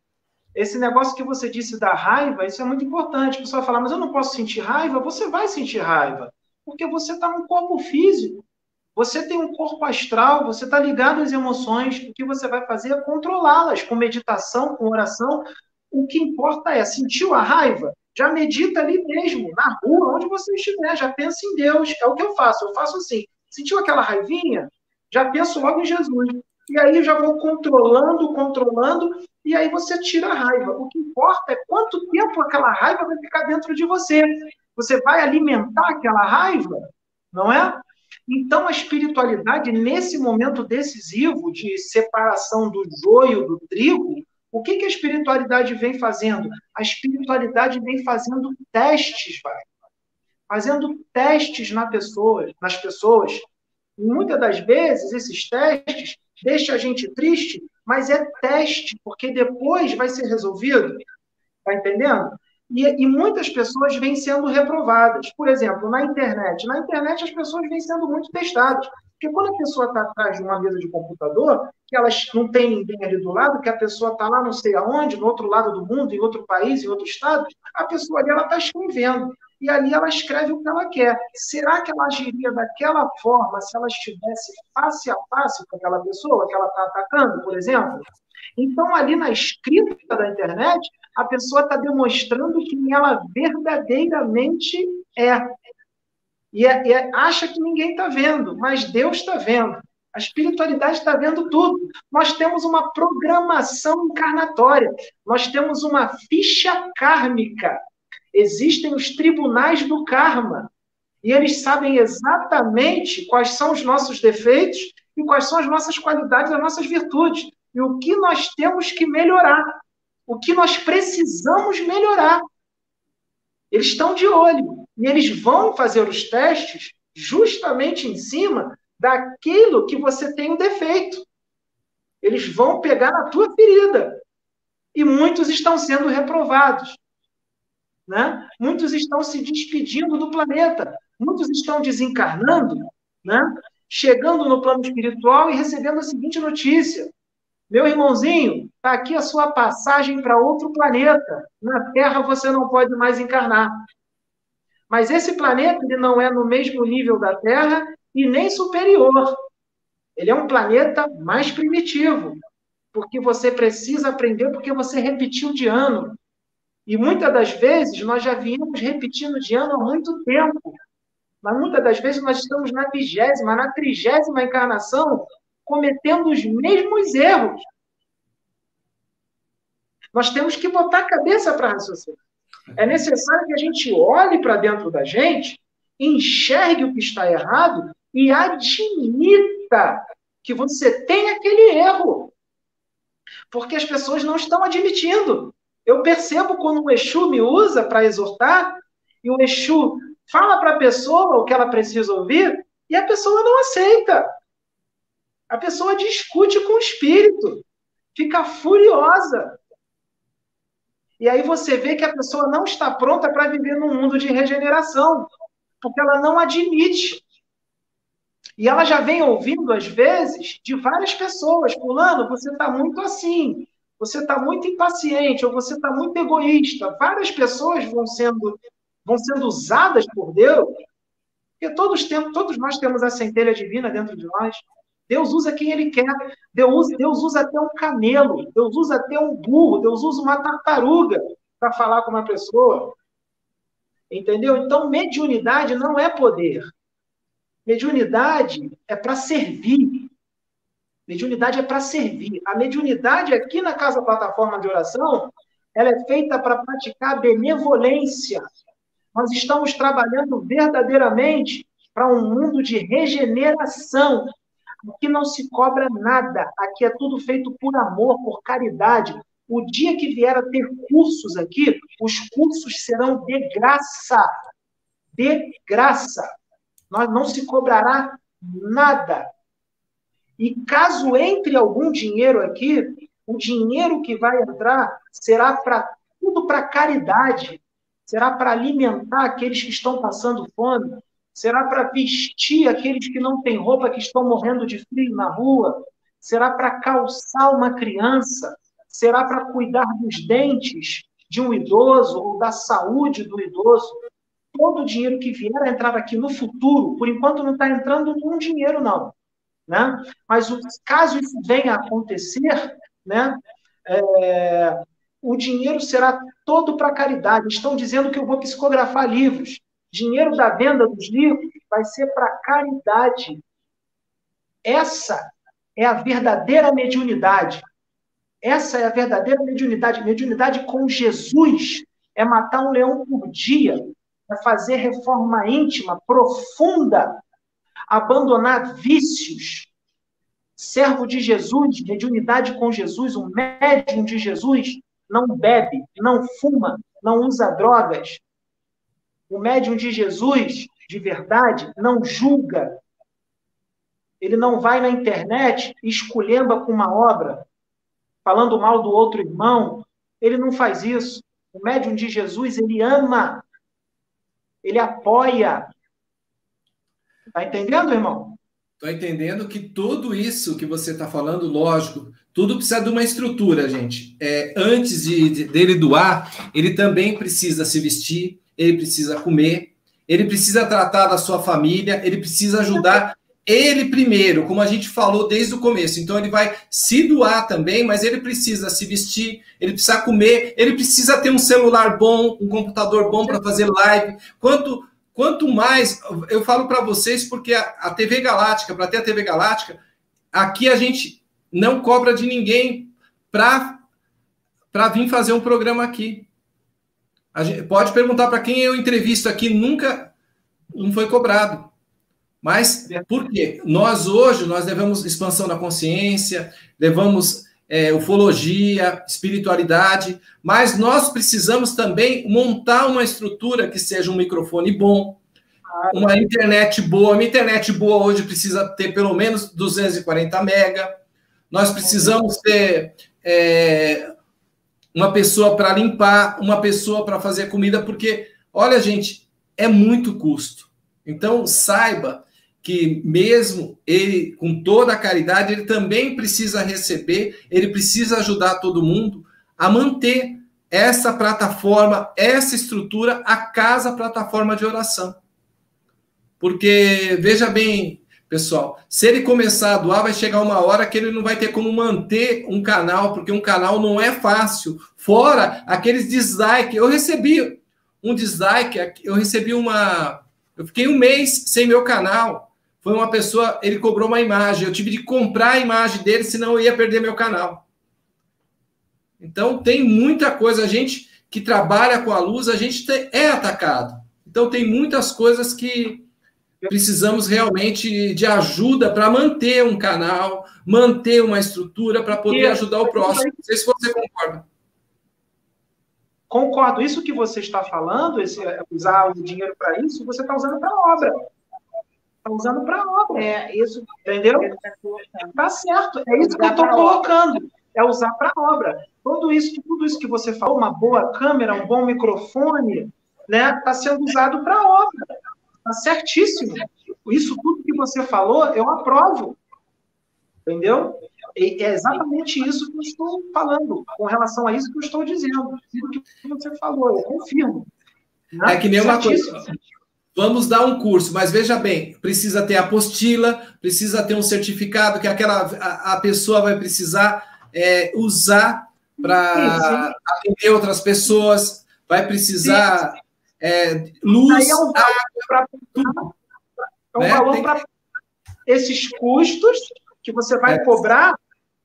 Esse negócio que você disse da raiva, isso é muito importante. O pessoal fala, mas eu não posso sentir raiva. Você vai sentir raiva, porque você está num corpo físico. Você tem um corpo astral, você está ligado às emoções, o que você vai fazer é controlá-las com meditação, com oração. O que importa é, sentiu a raiva? Já medita ali mesmo, na rua, onde você estiver, já pensa em Deus. É o que eu faço, eu faço assim. Sentiu aquela raivinha? Já penso logo em Jesus. E aí eu já vou controlando, controlando, e aí você tira a raiva. O que importa é quanto tempo aquela raiva vai ficar dentro de você. Você vai alimentar aquela raiva, não é? Então, a espiritualidade, nesse momento decisivo de separação do joio do trigo, o que, que a espiritualidade vem fazendo? A espiritualidade vem fazendo testes, vai. Fazendo testes na pessoa, nas pessoas. E muitas das vezes, esses testes deixam a gente triste, mas é teste, porque depois vai ser resolvido. Está entendendo? E, e, muitas pessoas vêm sendo reprovadas. Por exemplo, na internet. Na internet, as pessoas vêm sendo muito testadas. Porque quando a pessoa está atrás de uma mesa de computador, que elas não tem ninguém ali do lado, que a pessoa está lá não sei aonde, no outro lado do mundo, em outro país, em outro estado, a pessoa ali está escrevendo. E ali ela escreve o que ela quer. Será que ela agiria daquela forma se ela estivesse face a face com aquela pessoa que ela está atacando, por exemplo? Então, ali na escrita da internet, a pessoa está demonstrando quem ela verdadeiramente é. E, é, e é, acha que ninguém está vendo, mas Deus está vendo. A espiritualidade está vendo tudo. Nós temos uma programação encarnatória, nós temos uma ficha kármica. Existem os tribunais do karma. E eles sabem exatamente quais são os nossos defeitos e quais são as nossas qualidades, as nossas virtudes. E o que nós temos que melhorar o que nós precisamos melhorar. Eles estão de olho e eles vão fazer os testes justamente em cima daquilo que você tem um defeito. Eles vão pegar na tua ferida. E muitos estão sendo reprovados. Né? Muitos estão se despedindo do planeta. Muitos estão desencarnando, né? chegando no plano espiritual e recebendo a seguinte notícia: meu irmãozinho, está aqui a sua passagem para outro planeta. Na Terra você não pode mais encarnar. Mas esse planeta ele não é no mesmo nível da Terra e nem superior. Ele é um planeta mais primitivo, porque você precisa aprender porque você repetiu de ano. E muitas das vezes nós já viemos repetindo de ano há muito tempo. Mas muitas das vezes nós estamos na vigésima, na trigésima encarnação cometendo os mesmos erros. Nós temos que botar a cabeça para raciocinar. É necessário que a gente olhe para dentro da gente, enxergue o que está errado e admita que você tem aquele erro. Porque as pessoas não estão admitindo. Eu percebo quando o Exu me usa para exortar, e o Exu fala para a pessoa o que ela precisa ouvir, e a pessoa não aceita. A pessoa discute com o espírito, fica furiosa. E aí você vê que a pessoa não está pronta para viver num mundo de regeneração, porque ela não admite. E ela já vem ouvindo, às vezes, de várias pessoas: Fulano, você está muito assim, você está muito impaciente, ou você está muito egoísta. Várias pessoas vão sendo, vão sendo usadas por Deus, porque todos, temos, todos nós temos a centelha divina dentro de nós. Deus usa quem ele quer. Deus, Deus usa até um camelo, Deus usa até um burro, Deus usa uma tartaruga para falar com uma pessoa. Entendeu? Então, mediunidade não é poder. Mediunidade é para servir. Mediunidade é para servir. A mediunidade aqui na Casa Plataforma de Oração, ela é feita para praticar benevolência. Nós estamos trabalhando verdadeiramente para um mundo de regeneração, Aqui não se cobra nada. Aqui é tudo feito por amor, por caridade. O dia que vier a ter cursos aqui, os cursos serão de graça. De graça. Nós não se cobrará nada. E caso entre algum dinheiro aqui, o dinheiro que vai entrar será para tudo para caridade, será para alimentar aqueles que estão passando fome, será para vestir aqueles que não têm roupa, que estão morrendo de frio na rua, será para calçar uma criança, será para cuidar dos dentes de um idoso ou da saúde do idoso. Todo o dinheiro que vier a entrar aqui no futuro, por enquanto não está entrando nenhum dinheiro, não. Né? Mas caso isso venha a acontecer, né, é, o dinheiro será todo para caridade. Estão dizendo que eu vou psicografar livros. Dinheiro da venda dos livros vai ser para caridade. Essa é a verdadeira mediunidade. Essa é a verdadeira mediunidade. Mediunidade com Jesus é matar um leão por dia, é fazer reforma íntima, profunda, abandonar vícios. Servo de Jesus, mediunidade com Jesus, um médium de Jesus, não bebe, não fuma, não usa drogas. O médium de Jesus, de verdade, não julga. Ele não vai na internet escolhendo com uma obra falando mal do outro irmão. Ele não faz isso. O médium de Jesus, ele ama. Ele apoia. Tá entendendo, irmão? Estou entendendo que tudo isso que você está falando, lógico, tudo precisa de uma estrutura, gente. É, antes de, de, dele doar, ele também precisa se vestir, ele precisa comer, ele precisa tratar da sua família, ele precisa ajudar ele primeiro, como a gente falou desde o começo. Então ele vai se doar também, mas ele precisa se vestir, ele precisa comer, ele precisa ter um celular bom, um computador bom para fazer live. Quanto quanto mais eu falo para vocês porque a, a TV Galáctica, para ter a TV Galáctica, aqui a gente não cobra de ninguém para para vir fazer um programa aqui. Gente pode perguntar para quem eu entrevisto aqui, nunca não foi cobrado. Mas por quê? Nós hoje nós levamos expansão da consciência, levamos é, ufologia, espiritualidade, mas nós precisamos também montar uma estrutura que seja um microfone bom, uma internet boa. Uma internet boa hoje precisa ter pelo menos 240 mega. Nós precisamos ter é, uma pessoa para limpar, uma pessoa para fazer comida, porque, olha, gente, é muito custo. Então, saiba que mesmo ele, com toda a caridade, ele também precisa receber, ele precisa ajudar todo mundo a manter essa plataforma, essa estrutura, a casa plataforma de oração. Porque, veja bem, pessoal, se ele começar a doar, vai chegar uma hora que ele não vai ter como manter um canal, porque um canal não é fácil. Fora aqueles dislike. Eu recebi um dislike, eu recebi uma. Eu fiquei um mês sem meu canal foi uma pessoa, ele cobrou uma imagem, eu tive de comprar a imagem dele, senão eu ia perder meu canal. Então tem muita coisa, a gente que trabalha com a luz, a gente é atacado. Então tem muitas coisas que precisamos realmente de ajuda para manter um canal, manter uma estrutura para poder ajudar o próximo. Não sei se você concorda. Concordo. Isso que você está falando, esse, usar o dinheiro para isso, você está usando para obra. Está usando para obra. É, isso. Entendeu? Tá certo. É isso que eu estou colocando. É usar para obra. Tudo isso, tudo isso que você falou, uma boa câmera, um bom microfone, né? Está sendo usado para obra. Está certíssimo. Isso tudo que você falou, eu aprovo. Entendeu? E é exatamente isso que eu estou falando, com relação a isso que eu estou dizendo. Tudo que você falou, eu confirmo. Né? É que nem uma coisa. Vamos dar um curso, mas veja bem, precisa ter apostila, precisa ter um certificado que aquela a, a pessoa vai precisar é, usar para atender outras pessoas, vai precisar é, luz, é um água, tudo. É um né? valor Tem... para esses custos que você vai é. cobrar,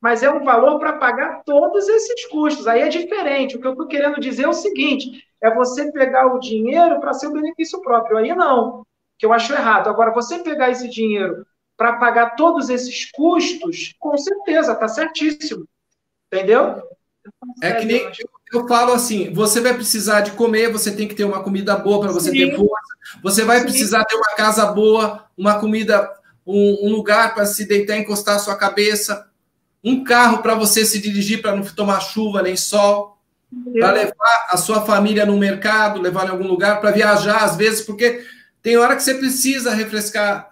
mas é um valor para pagar todos esses custos. Aí é diferente. O que eu estou querendo dizer é o seguinte: é você pegar o dinheiro para seu benefício próprio. Aí não, que eu acho errado. Agora, você pegar esse dinheiro para pagar todos esses custos, com certeza, está certíssimo. Entendeu? É que nem eu falo assim: você vai precisar de comer, você tem que ter uma comida boa para você Sim. ter força, você vai Sim. precisar ter uma casa boa, uma comida, um, um lugar para se deitar e encostar a sua cabeça, um carro para você se dirigir para não tomar chuva nem sol, para levar a sua família no mercado, levar em algum lugar, para viajar às vezes, porque tem hora que você precisa refrescar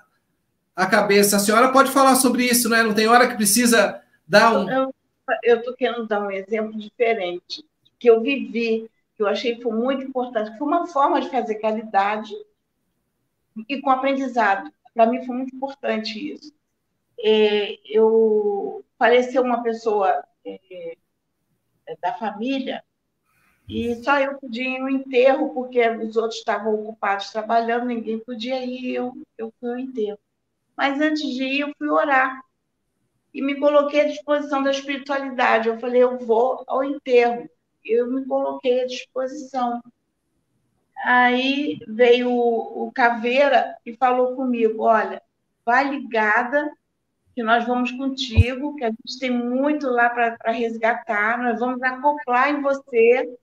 a cabeça. A senhora pode falar sobre isso, né? Não tem hora que precisa dar um. Eu estou querendo dar um exemplo diferente, que eu vivi, que eu achei que foi muito importante, que foi uma forma de fazer qualidade e com aprendizado. Para mim foi muito importante isso. É, eu faleceu uma pessoa é, da família e só eu podia ir no enterro, porque os outros estavam ocupados trabalhando, ninguém podia ir, eu, eu fui ao enterro. Mas antes de ir, eu fui orar. E me coloquei à disposição da espiritualidade. Eu falei, eu vou ao enterro. Eu me coloquei à disposição. Aí veio o, Caveira e falou comigo: olha, vai ligada, que nós vamos contigo, que a gente tem muito lá para resgatar, nós vamos acoplar em você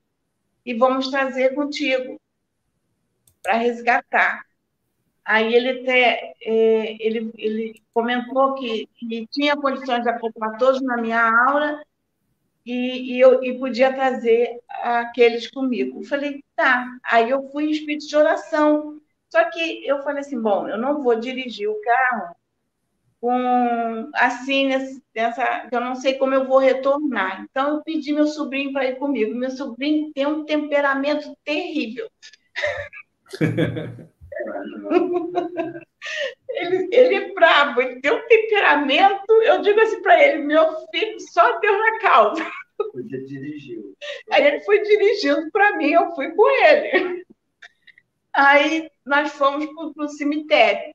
e vamos trazer contigo para resgatar. Aí ele até é, ele, ele comentou que, tinha condições de acoplar todos na minha aula e, e, eu e podia trazer aqueles comigo. Eu falei, tá. Aí eu fui em espírito de oração. Só que eu falei assim, bom, eu não vou dirigir o carro com assim nessa, eu não sei como eu vou retornar. Então eu pedi meu sobrinho para ir comigo. Meu sobrinho tem um temperamento terrível. ele, ele é bravo, ele tem um temperamento. Eu digo assim para ele, meu filho, só Deus na causa. Podia dirigir. Aí ele foi dirigindo para mim, eu fui com ele. Aí nós fomos para o cemitério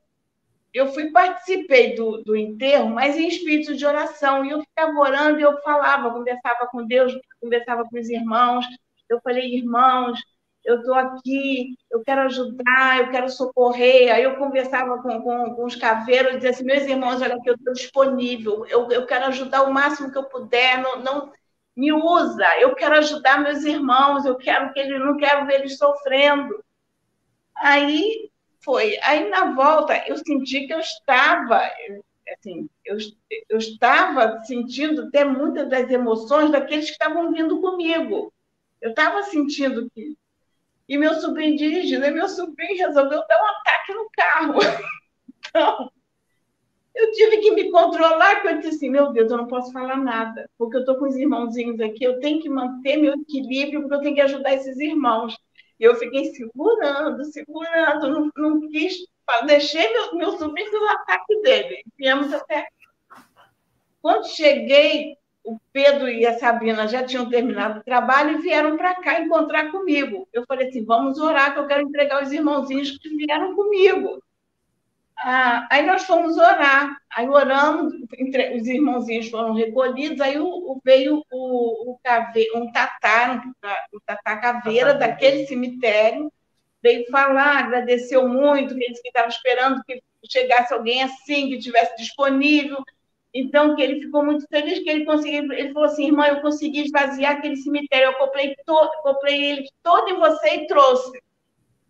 eu fui participei do, do enterro, mas em espírito de oração. E eu ficava orando e eu falava, conversava com Deus, conversava com os irmãos. Eu falei, irmãos, eu estou aqui, eu quero ajudar, eu quero socorrer. Aí eu conversava com, com, com os caveiros, dizia assim, meus irmãos, olha que eu estou disponível, eu, eu quero ajudar o máximo que eu puder, não, não me usa, eu quero ajudar meus irmãos, eu quero que eles, não quero ver eles sofrendo. Aí foi. Aí, na volta, eu senti que eu estava, assim, eu, eu estava sentindo até muitas das emoções daqueles que estavam vindo comigo. Eu estava sentindo que. E meu sobrinho dirigindo, e meu sobrinho resolveu dar um ataque no carro. Então, eu tive que me controlar, porque eu disse assim, meu Deus, eu não posso falar nada, porque eu estou com os irmãozinhos aqui, eu tenho que manter meu equilíbrio, porque eu tenho que ajudar esses irmãos. E eu fiquei segurando, segurando, não, não quis, deixei meu, meu sobrinho no ataque dele. Viemos até. Quando cheguei, o Pedro e a Sabrina já tinham terminado o trabalho e vieram para cá encontrar comigo. Eu falei assim: vamos orar, que eu quero entregar os irmãozinhos que vieram comigo. Ah, aí nós fomos orar, aí oramos, entre, os irmãozinhos foram recolhidos, aí o, o, veio o, o cave, um tatá, um, um tatá caveira daquele cemitério, veio falar, agradeceu muito, que ele estava esperando que chegasse alguém assim, que tivesse disponível, então que ele ficou muito feliz que ele conseguiu, ele falou assim, irmã, eu consegui esvaziar aquele cemitério, eu comprei, to, comprei ele todo em você e trouxe.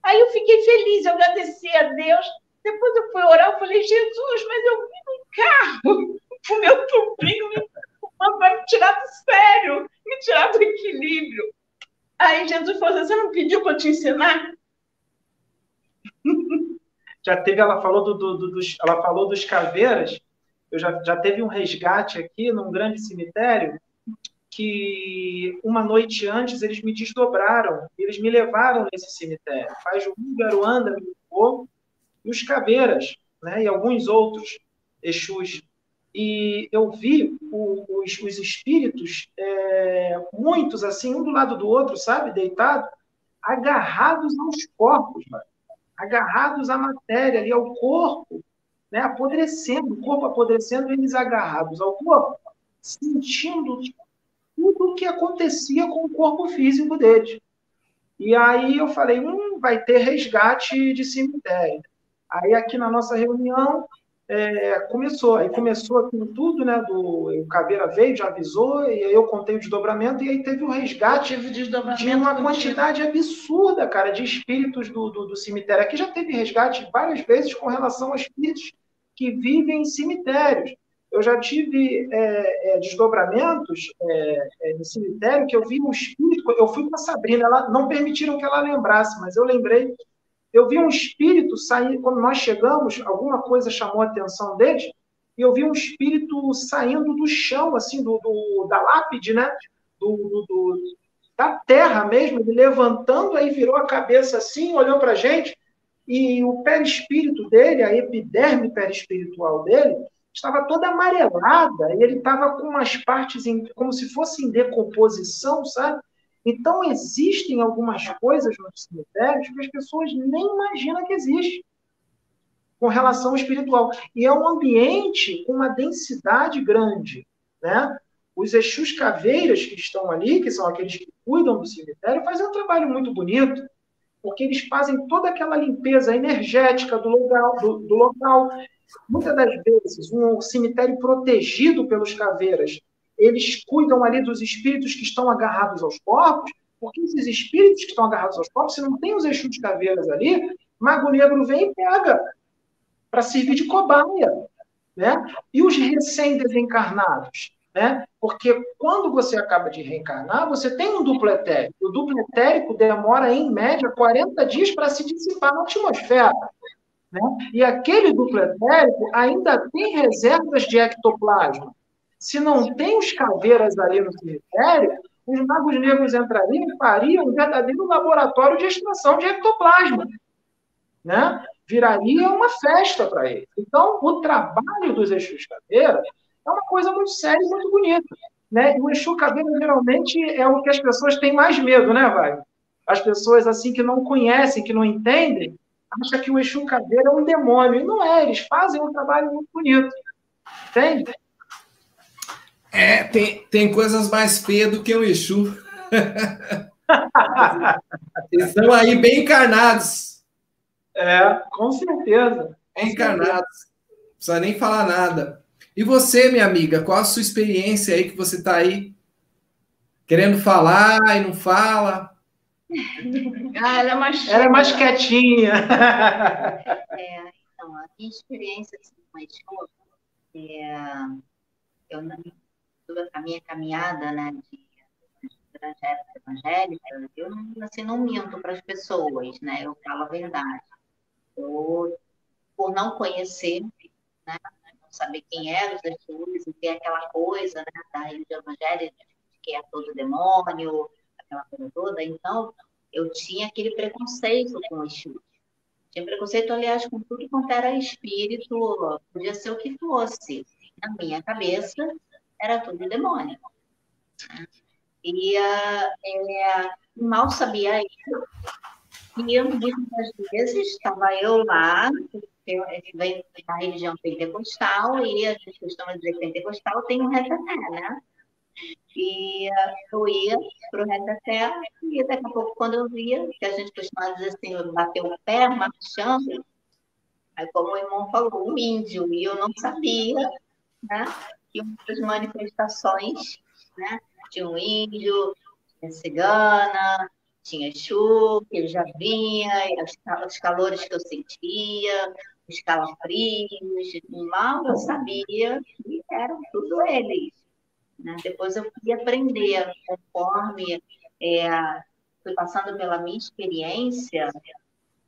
Aí eu fiquei feliz, eu agradeci a Deus, depois eu fui orar, eu falei, Jesus, mas eu vim no carro, o meu sobrinho me vai me tirar do sério, me tirar do equilíbrio. Aí Jesus falou assim, você não pediu para eu te ensinar? Já teve, ela falou do, do, do, dos, ela falou dos caveiras, eu já, já teve um resgate aqui num grande cemitério, que uma noite antes eles me desdobraram, eles me levaram nesse cemitério. Faz um Garuanda me levou, e os caveiras, né, e alguns outros Exus. E eu vi o, os, os, espíritos, é, muitos assim, um do lado do outro, sabe, deitado, agarrados aos corpos, mano. agarrados à matéria, ali, ao corpo, né, apodrecendo, o corpo apodrecendo, eles agarrados ao corpo, sentindo tudo o que acontecia com o corpo físico deles. E aí eu falei, hum, vai ter resgate de cemitério. Aí aqui na nossa reunião é, começou, aí começou aquilo tudo, né? Do, o Caveira veio, já avisou, e aí eu contei o desdobramento, e aí teve o resgate de uma quantidade absurda, cara, de espíritos do, do, do, cemitério. Aqui já teve resgate várias vezes com relação a espíritos que vivem em cemitérios. Eu já tive é, é, desdobramentos é, é em cemitério que eu vi um espírito. Eu fui com a Sabrina, ela, não permitiram que ela lembrasse, mas eu lembrei. Eu vi um espírito sair, quando nós chegamos, alguma coisa chamou a atenção deles, e eu vi um espírito saindo do chão, assim, do, do da lápide, né? Do, do, do, da terra mesmo, ele levantando, aí virou a cabeça assim, olhou para a gente, e o perispírito dele, a epiderme perispiritual dele, estava toda amarelada, e ele estava com umas partes em, como se fosse em decomposição, sabe? Então, existem algumas coisas nos cemitérios que as pessoas nem imaginam que existe com relação espiritual. E é um ambiente com uma densidade grande, né? Os Exus caveiras que estão ali, que são aqueles que cuidam do cemitério, fazem um trabalho muito bonito, porque eles fazem toda aquela limpeza energética do local, do, do local. Muitas das vezes, um cemitério protegido pelos caveiras, eles cuidam ali dos espíritos que estão agarrados aos corpos, porque esses espíritos que estão agarrados aos corpos, se não tem os Exus de caveiras ali, Mago Negro vem e pega para servir de cobaia. Né? E os recém-desencarnados? Né? Porque quando você acaba de reencarnar, você tem um duplo etérico. O duplo etérico demora, em média, 40 dias para se dissipar na atmosfera. Né? E aquele duplo etérico ainda tem reservas de ectoplasma. Se não tem os caveiras ali no cemitério, os magos negros entrariam e fariam um verdadeiro laboratório de extração de ectoplasma. Né? Viraria uma festa para eles. Então, o trabalho dos Exus Caveiras é uma coisa muito séria e muito bonita. Né? E o Exu Caveira, geralmente, é o que as pessoas têm mais medo, né, Vai? As pessoas, assim, que não conhecem, que não entendem, acham que o Exu Caveira é um demônio. E não é, eles fazem um trabalho muito bonito. Entende? É, tem, tem coisas mais feias do que o Exu. Estão aí bem encarnados. É, com certeza. Bem encarnados. Não precisa nem falar nada. E você, minha amiga, qual a sua experiência aí que você está aí querendo falar e não fala? Ah, ela é mais, ela é mais quietinha. É, então, a minha experiência assim, com a escola, é, eu, a minha caminhada né, de evangélica, eu assim, não minto para as pessoas, né? Eu falo a verdade. Eu, por não conhecer, né, saber quem eram os Jesus, e ter aquela coisa né, da religião evangélica, que é todo demônio, aquela coisa toda. Então, eu tinha aquele preconceito com o Exu. Tinha preconceito, aliás, com tudo quanto era espírito, podia ser o que fosse. Na minha cabeça, era tudo demônio. E uh, mal sabia isso. E muitas vezes estava eu lá, vem da religião pentecostal, e a gente costuma dizer pentecostal tem um reteté, né? E eu ia para o reteté, e daqui a pouco, quando eu via, que a gente costuma dizer assim, bater o pé, marchando, aí como o irmão falou, um índio, e eu não sabia, né? Que muitas manifestações, né? Tinha um índio, tinha cigana, tinha chuva, ele já vinha, os calores que eu sentia, os calafrios, mal eu sabia que eram tudo eles. Né? Depois eu fui aprender, conforme é, fui passando pela minha experiência,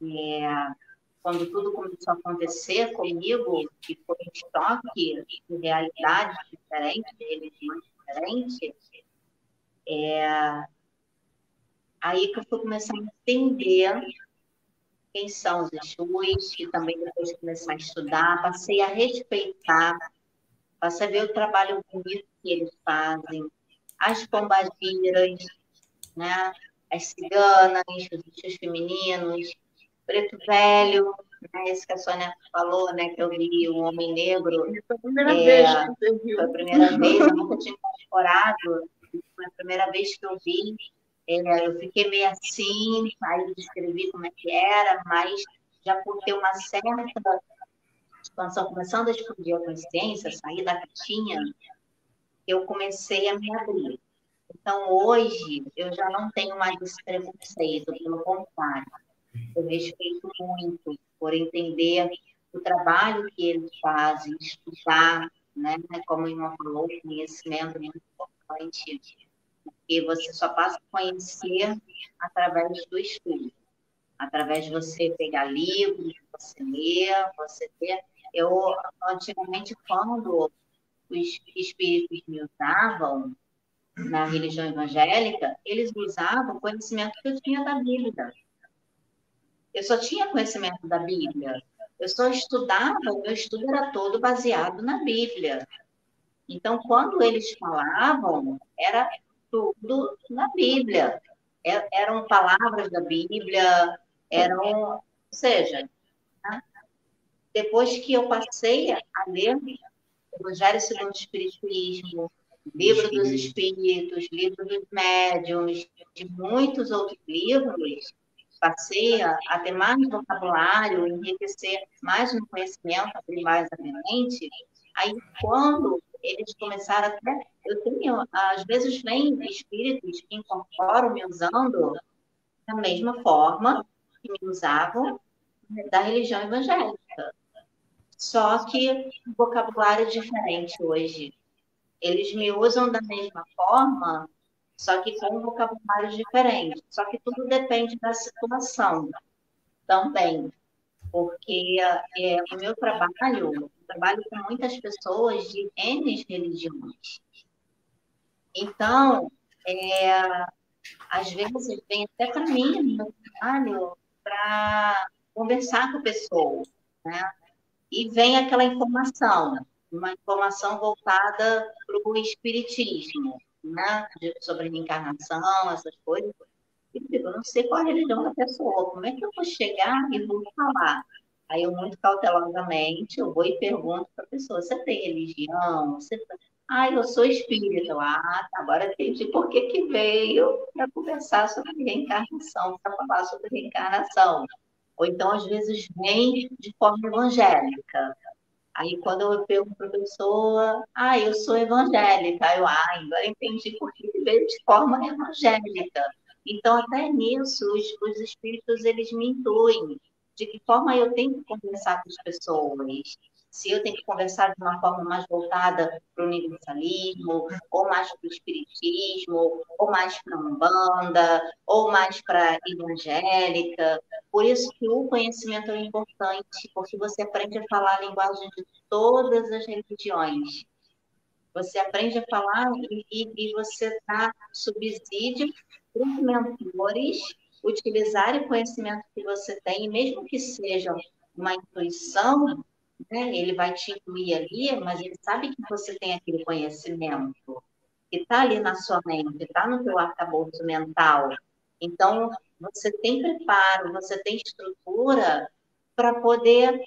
é, quando tudo começou a acontecer comigo, que foi um choque de realidades diferentes, de religiões diferentes, é, aí que eu fui começar a entender quem são os Exus, que também depois de começar a estudar, passei a respeitar, passei a ver o trabalho bonito que eles fazem, as pombagiras, né? as ciganas, os bichos femininos, preto velho, né? esse que a Sônia falou, né? que eu vi o Homem Negro. Foi a primeira é, vez que você viu. Foi a primeira vez, eu nunca tinha incorporado, foi a primeira vez que eu vi. É, eu fiquei meio assim, aí descrevi como é que era, mas já por ter uma certa expansão, começando a explodir a consciência, sair da caixinha, eu comecei a me abrir. Então, hoje, eu já não tenho mais esse preconceito, pelo contrário. Eu respeito muito por entender o trabalho que eles fazem, estudar, né? Como o irmão falou, conhecimento é muito importante, porque você só passa a conhecer através do estudo, através de você pegar livros, você ler, você ter. Eu, antigamente, quando os espíritos me usavam na religião evangélica, eles usavam o conhecimento que eu tinha da Bíblia. Eu só tinha conhecimento da Bíblia. Eu só estudava, o meu estudo era todo baseado na Bíblia. Então, quando eles falavam, era tudo na Bíblia. É, eram palavras da Bíblia, eram, ou seja, né? depois que eu passei a ler Evangelho segundo o Espiritismo, Livro dos Espíritos, Livro dos Médiuns, de muitos outros livros, passei a, ter mais vocabulário, enriquecer mais no conhecimento, abrir mais a mente, aí quando eles começaram até, eu tenho, às vezes vem espíritos que incorporam me usando da mesma forma que me usavam da religião evangélica. Só que o vocabulário é diferente hoje. Eles me usam da mesma forma, só que com vocabulários diferentes. Só que tudo depende da situação também, porque é, o meu trabalho, eu trabalho com muitas pessoas de N religiões. Então, é, às vezes vem até para mim no meu trabalho para conversar com a pessoa, né? E vem aquela informação, uma informação voltada para o espiritismo né, sobre reencarnação, essas coisas. E digo, eu não sei qual a religião da pessoa, como é que eu vou chegar e vou falar? Aí eu, muito cautelosamente, eu vou e pergunto para a pessoa, você tem religião? Você... Ah, eu sou espírita. Ah, tá, agora entendi por que, que veio para conversar sobre reencarnação, para falar sobre reencarnação. Ou então, às vezes, vem de forma evangélica. Aí, quando eu pergunto para a pessoa, ah, eu sou evangélica, eu, ah, agora entendi por que veio de forma evangélica. Então, até nisso, os, os espíritos, eles me intuem de que forma eu tenho que conversar com as pessoas. Se eu tenho que conversar de uma forma mais voltada para o universalismo, ou mais para o espiritismo, ou mais para a Umbanda, ou mais para a evangélica. Por isso que o conhecimento é importante, porque você aprende a falar a linguagem de todas as religiões. Você aprende a falar e, e você dá subsídio para os mentores utilizarem o conhecimento que você tem, mesmo que seja uma intuição, né? ele vai te incluir ali, mas ele sabe que você tem aquele conhecimento que está ali na sua mente, está no teu arcabouço mental. Então, você tem preparo, você tem estrutura para poder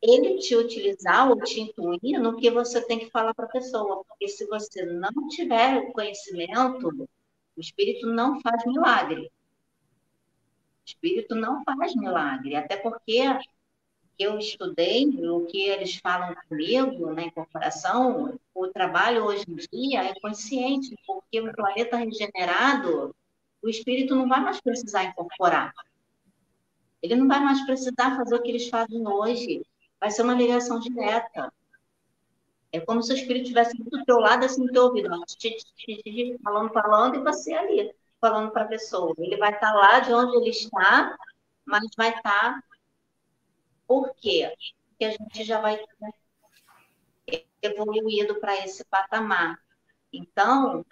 ele te utilizar ou te intuir no que você tem que falar para a pessoa. Porque se você não tiver o conhecimento, o espírito não faz milagre. O espírito não faz milagre, até porque eu estudei, o que eles falam comigo na incorporação, o trabalho hoje em dia é consciente, porque o planeta regenerado, o espírito não vai mais precisar incorporar. Ele não vai mais precisar fazer o que eles fazem hoje. Vai ser uma ligação direta. É como se o espírito estivesse do teu lado, assim, do teu ouvido, falando, falando, e você ali, falando para a pessoa. Ele vai estar lá de onde ele está, mas vai estar. Por quê? Porque a gente já vai ter evoluído para esse patamar. Então,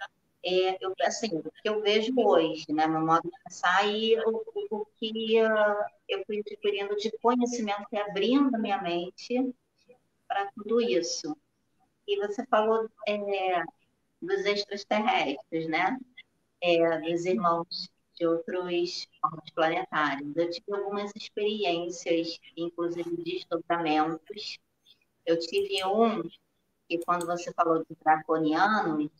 é, eu, assim, o que eu vejo hoje, né, meu modo de pensar, e o, o, que uh, eu fui adquirindo de conhecimento e abrindo minha mente para tudo isso. E você falou é, dos extraterrestres, né? É, dos irmãos de outros planetários. Eu tive algumas experiências, inclusive de desdobramentos. Eu tive um que, quando você falou de draconianos,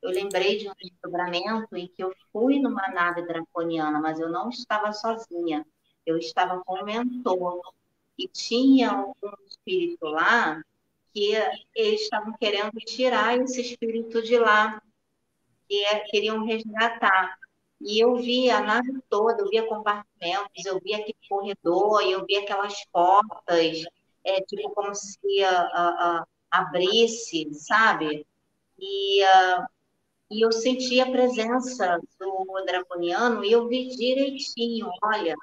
eu lembrei de um desdobramento em que eu fui numa nave draconiana, mas eu não estava sozinha. Eu estava com um mentor. E tinha um espírito lá que eles estavam querendo tirar esse espírito de lá, que é, queriam resgatar. E eu vi a nave toda, eu via compartimentos, eu via aquele corredor, eu via aquelas portas. é tipo como se uh, uh, abrisse, sabe? E, uh, e eu senti a presença do draconiano e eu vi direitinho, olha,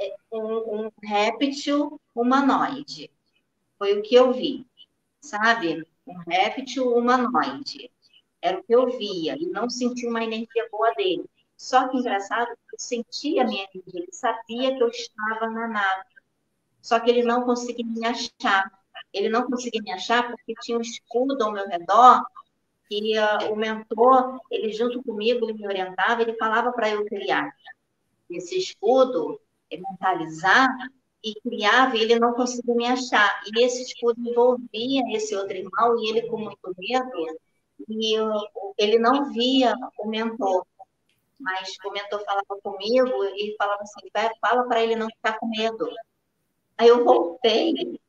é um, um réptil humanoide. Foi o que eu vi, sabe? Um réptil humanoide. Era o que eu via, e não senti uma energia boa dele. Só que engraçado, eu sentia a minha energia, ele sabia que eu estava na nave. Só que ele não conseguia me achar. Ele não conseguia me achar porque tinha um escudo ao meu redor e uh, o mentor, ele junto comigo, ele me orientava, ele falava para eu criar esse escudo, mentalizar e criava, e ele não conseguia me achar. E esse escudo envolvia esse outro irmão, e ele com muito medo, e eu, ele não via o mentor mas o mentor falava comigo e falava assim, fala para ele não ficar com medo. Aí eu voltei,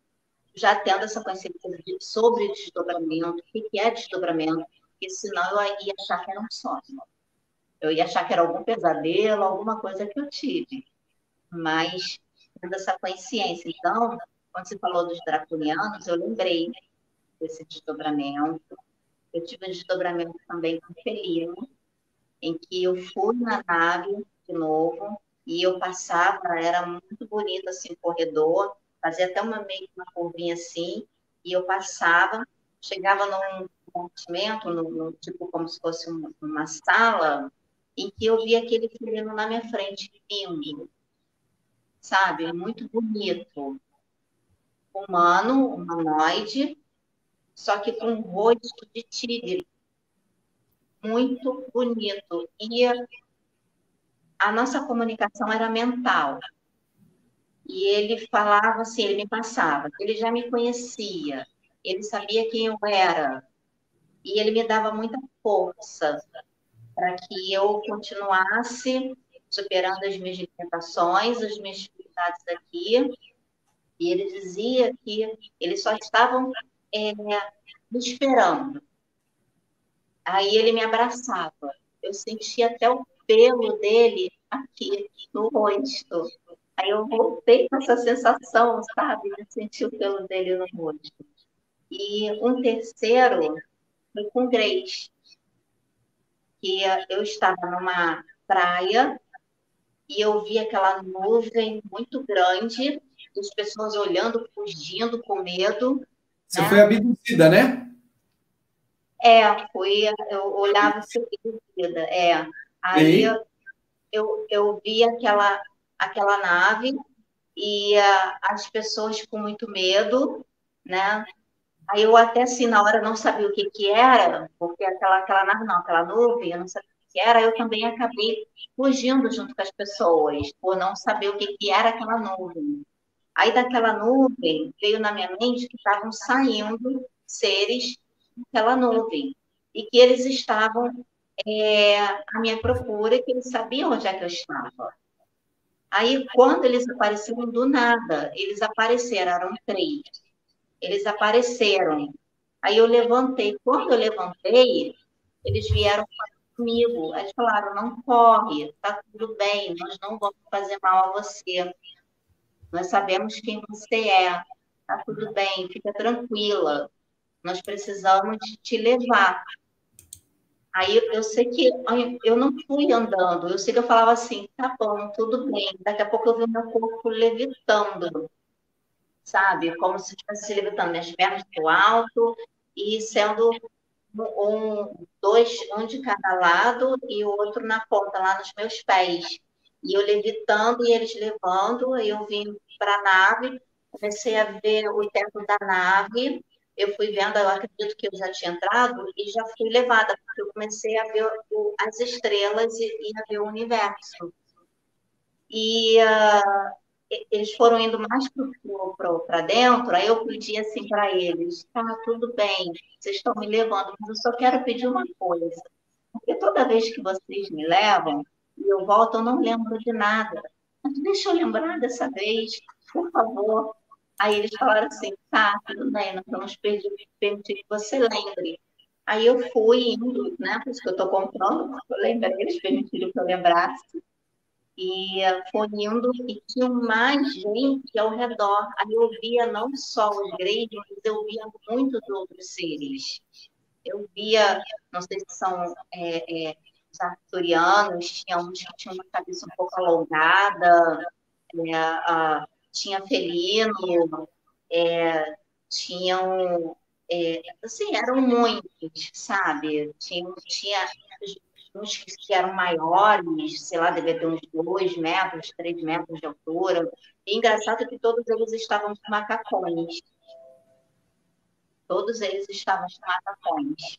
já tendo essa consciência sobre desdobramento, o que é desdobramento, porque senão eu ia achar que era um sonho. Eu ia achar que era algum pesadelo, alguma coisa que eu tive. Mas, tendo essa consciência. Então, quando você falou dos draconianos, eu lembrei desse desdobramento. Eu tive um desdobramento também com felino, em que eu fui na nave de novo e eu passava, era muito bonito assim, o corredor, fazia até uma meio uma curvinha assim, e eu passava, chegava num compartimento, no, tipo como se fosse uma, uma sala, em que eu via aquele felino na minha frente, vindo, sabe? Muito bonito. Humano, humanoide, só que com um rosto de tigre muito bonito. E a nossa comunicação era mental. E ele falava assim, ele me passava, ele já me conhecia, ele sabia quem eu era, e ele me dava muita força para que eu continuasse superando as minhas limitações, as minhas dificuldades aqui. E ele dizia que eles só estavam é, me esperando Aí ele me abraçava. Eu sentia até o pelo dele aqui no rosto. Aí eu voltei com essa sensação, sabe, de sentir o pelo dele no rosto. E um terceiro foi com Grace, que eu estava numa praia e eu vi aquela nuvem muito grande, as pessoas olhando, fugindo com medo. Você né? foi abduzida, né? É, fui, eu olhava vida, é. Aí eu, eu, eu vi aquela, aquela nave e uh, as pessoas com muito medo, né? Aí eu até assim, na hora não sabia o que que era, porque aquela, aquela nave, não, aquela nuvem, eu não sabia o que era, eu também acabei fugindo junto com as pessoas, por não saber o que que era aquela nuvem. Aí daquela nuvem veio na minha mente que estavam saindo seres aquela nuvem, e que eles estavam é, à minha procura, que eles sabiam onde é que eu estava. Aí, quando eles apareceram do nada, eles apareceram, eram três. Eles apareceram. Aí eu levantei. Quando eu levantei, eles vieram comigo. Eles falaram: não corre, tá tudo bem, nós não vamos fazer mal a você. Nós sabemos quem você é, tá tudo bem, fica tranquila nós precisamos te levar. Aí eu sei que eu não fui andando, eu sei que eu falava assim, tá bom, tudo bem. Daqui a pouco eu vi meu corpo levitando, sabe? Como se estivesse levitando minhas pernas para o alto e sendo um, dois, um de cada lado e o outro na ponta, lá nos meus pés. E eu levitando e eles levando, eu vim para a nave, comecei a ver o teto da nave, eu fui vendo, eu acredito que eu já tinha entrado e já fui levada, porque eu comecei a ver o, as estrelas e, e, a ver o universo. E uh, eles foram indo mais para dentro, aí eu pedi assim para eles, tá, tudo bem, vocês estão me levando, mas eu só quero pedir uma coisa, porque toda vez que vocês me levam, e eu volto, eu não lembro de nada. Mas deixa eu lembrar dessa vez, por favor. Aí eles falaram assim, tá, tudo bem, nós vamos permitir que você lembre. Aí eu fui indo, né? Por isso que eu estou comprando, porque eu lembrei, eles permitiram que eu lembrasse. E foi indo e tinha mais gente ao redor. Aí eu via não só os gregos, mas eu via muitos outros seres. Eu via, não sei se são é, é, os arturianos, tinha uns que tinham uma cabeça um pouco alongada, é, a, tinha felino, é, tinham, é, assim, eram muitos, sabe? Tinha, tinha uns que eram maiores, sei lá, devia ter uns dois metros, três metros de altura. E engraçado que todos eles estavam com macacões. Todos eles estavam com macacões.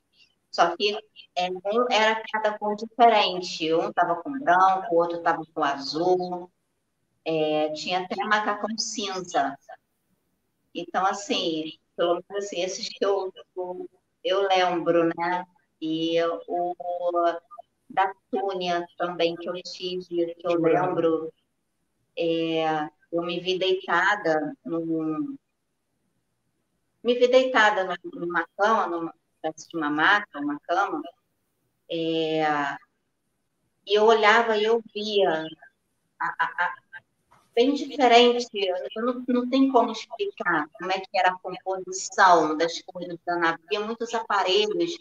Só que é, um era cada cor diferente. Um estava com branco, o outro estava com azul. É, tinha até macacão cinza. Então, assim, pelo menos assim, esses que eu, eu, lembro, né? E o da Túnia também que eu tive, que eu lembro, é, eu me vi deitada num, me vi deitada numa cama, numa espécie de uma maca, uma cama, é, e eu olhava e eu via a, a, bem diferente, não, não tem como explicar como é que era a composição das coisas da nave, havia muitos aparelhos,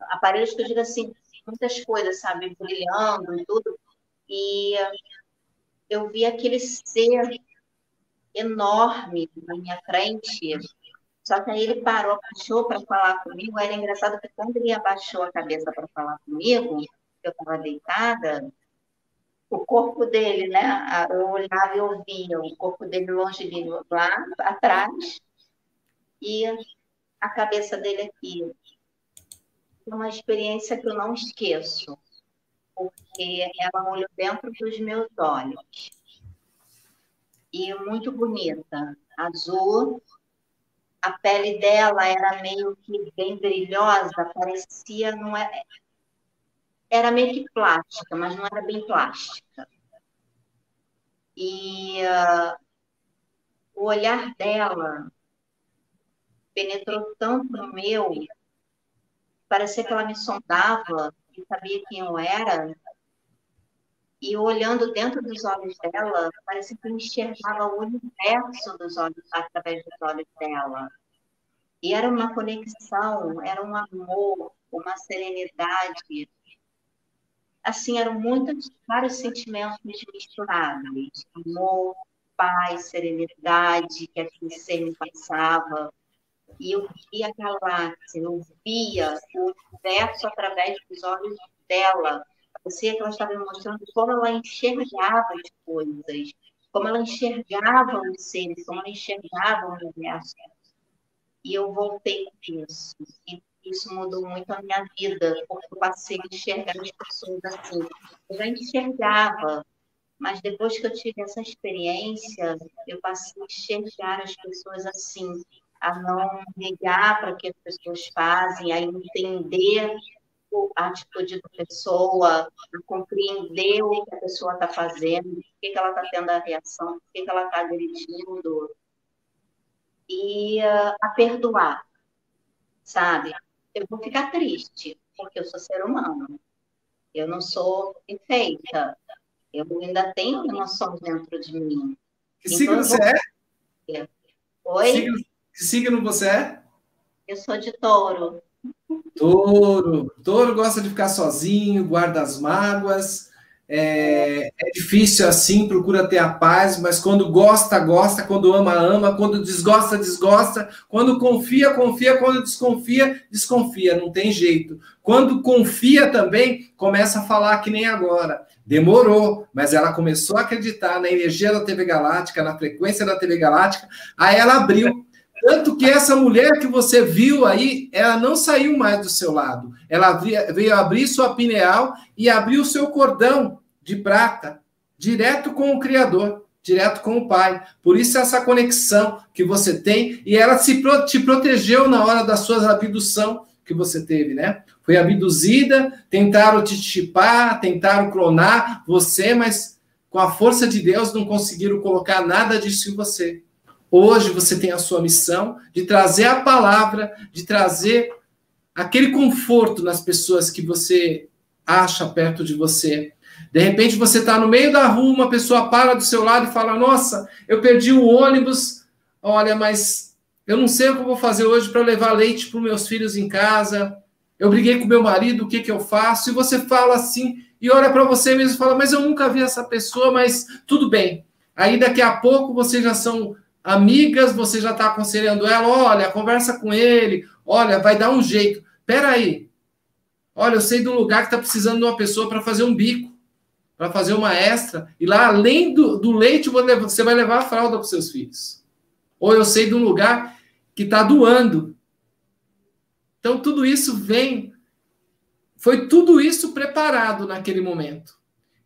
aparelhos que eu digo assim, muitas coisas, sabe, brilhando e tudo. E eu vi aquele ser enorme na minha frente. Só que aí ele parou, abaixou para falar comigo. Era engraçado que quando ele abaixou a cabeça para falar comigo, eu estava deitada, o corpo dele, né? Eu olhava e eu via o corpo dele longe de mim, lá atrás, e a cabeça dele aqui uma experiência que eu não esqueço, porque ela olhou dentro dos meus olhos. E muito bonita, azul. A pele dela era meio que bem brilhosa, parecia não é era meio que plástica, mas não era bem plástica. E uh, o olhar dela penetrou tanto no meu parecia que ela me sondava e sabia quem eu era. E olhando dentro dos olhos dela, parecia que eu enxergava o universo dos olhos através dos olhos dela. E era uma conexão, era um amor, uma serenidade. Assim, eram muitos, vários sentimentos misturados. Amor, paz, serenidade, que aquele ser me passava e eu via a galáxia, eu via o universo através dos olhos dela. Parecia que ela estava me mostrando como ela enxergava as coisas, como ela enxergava os seres, como ela enxergava o universo. E eu voltei com isso. E isso mudou muito a minha vida, porque eu passei a enxergar as pessoas assim. Eu já enxergava, mas depois que eu tive essa experiência, eu passei a enxergar as pessoas assim, a não ligar para o que as pessoas fazem, a entender a atitude da pessoa, a compreender o que a pessoa está fazendo, por que, que ela está tendo a reação, por que, que ela está agredindo, e uh, a perdoar, sabe? Eu vou ficar triste, porque eu sou ser humano, eu não sou perfeita, eu ainda tenho emoções dentro de mim. Que então, signo você é? Oi? Signo, que signo você é? Eu sou de touro. Touro. Touro gosta de ficar sozinho, guarda as mágoas. É, é, difícil assim, procura ter a paz, mas quando gosta, gosta, quando ama, ama, quando desgosta, desgosta, quando confia, confia, quando desconfia, desconfia, não tem jeito. Quando confia também, começa a falar que nem agora. Demorou, mas ela começou a acreditar na energia da TV Galáctica, na frequência da TV Galáctica, aí ela abriu. Tanto que essa mulher que você viu aí, ela não saiu mais do seu lado. Ela veio abrir sua pineal e abriu o seu cordão de prata, direto com o Criador, direto com o Pai. Por isso essa conexão que você tem e ela se te protegeu na hora da sua abdução que você teve, né? Foi abduzida, tentaram te chipar, tentaram clonar você, mas com a força de Deus não conseguiram colocar nada disso em você. Hoje você tem a sua missão de trazer a palavra, de trazer aquele conforto nas pessoas que você acha perto de você. De repente você está no meio da rua, uma pessoa para do seu lado e fala: Nossa, eu perdi o ônibus. Olha, mas eu não sei o que eu vou fazer hoje para levar leite para os meus filhos em casa. Eu briguei com meu marido, o que, que eu faço? E você fala assim, e olha para você mesmo e fala: Mas eu nunca vi essa pessoa, mas tudo bem. Aí daqui a pouco vocês já são amigas, você já está aconselhando ela: Olha, conversa com ele, olha, vai dar um jeito. Peraí. Olha, eu sei um lugar que está precisando de uma pessoa para fazer um bico, para fazer uma extra. E lá, além do, do leite, você vai levar a fralda para os seus filhos. Ou eu sei de um lugar que está doando. Então, tudo isso vem foi tudo isso preparado naquele momento.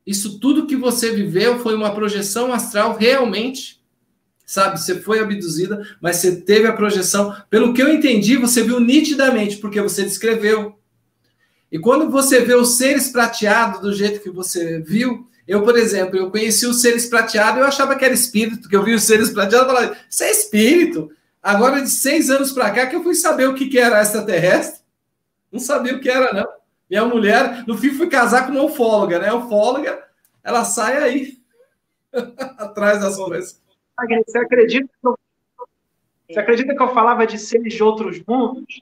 Isso tudo que você viveu foi uma projeção astral realmente. Sabe, você foi abduzida, mas você teve a projeção. Pelo que eu entendi, você viu nitidamente, porque você descreveu. E quando você vê os seres prateados do jeito que você viu, eu, por exemplo, eu conheci os seres prateados, eu achava que era espírito, que eu vi os seres prateados e falava, isso é espírito. Agora, de seis anos para cá, que eu fui saber o que, que era extraterrestre. Não sabia o que era, não. Minha mulher, no fim, fui casar com uma ufóloga, né? A ufóloga, ela sai aí, atrás das coisas. Você acredita, eu, você acredita que eu falava de seres de outros mundos?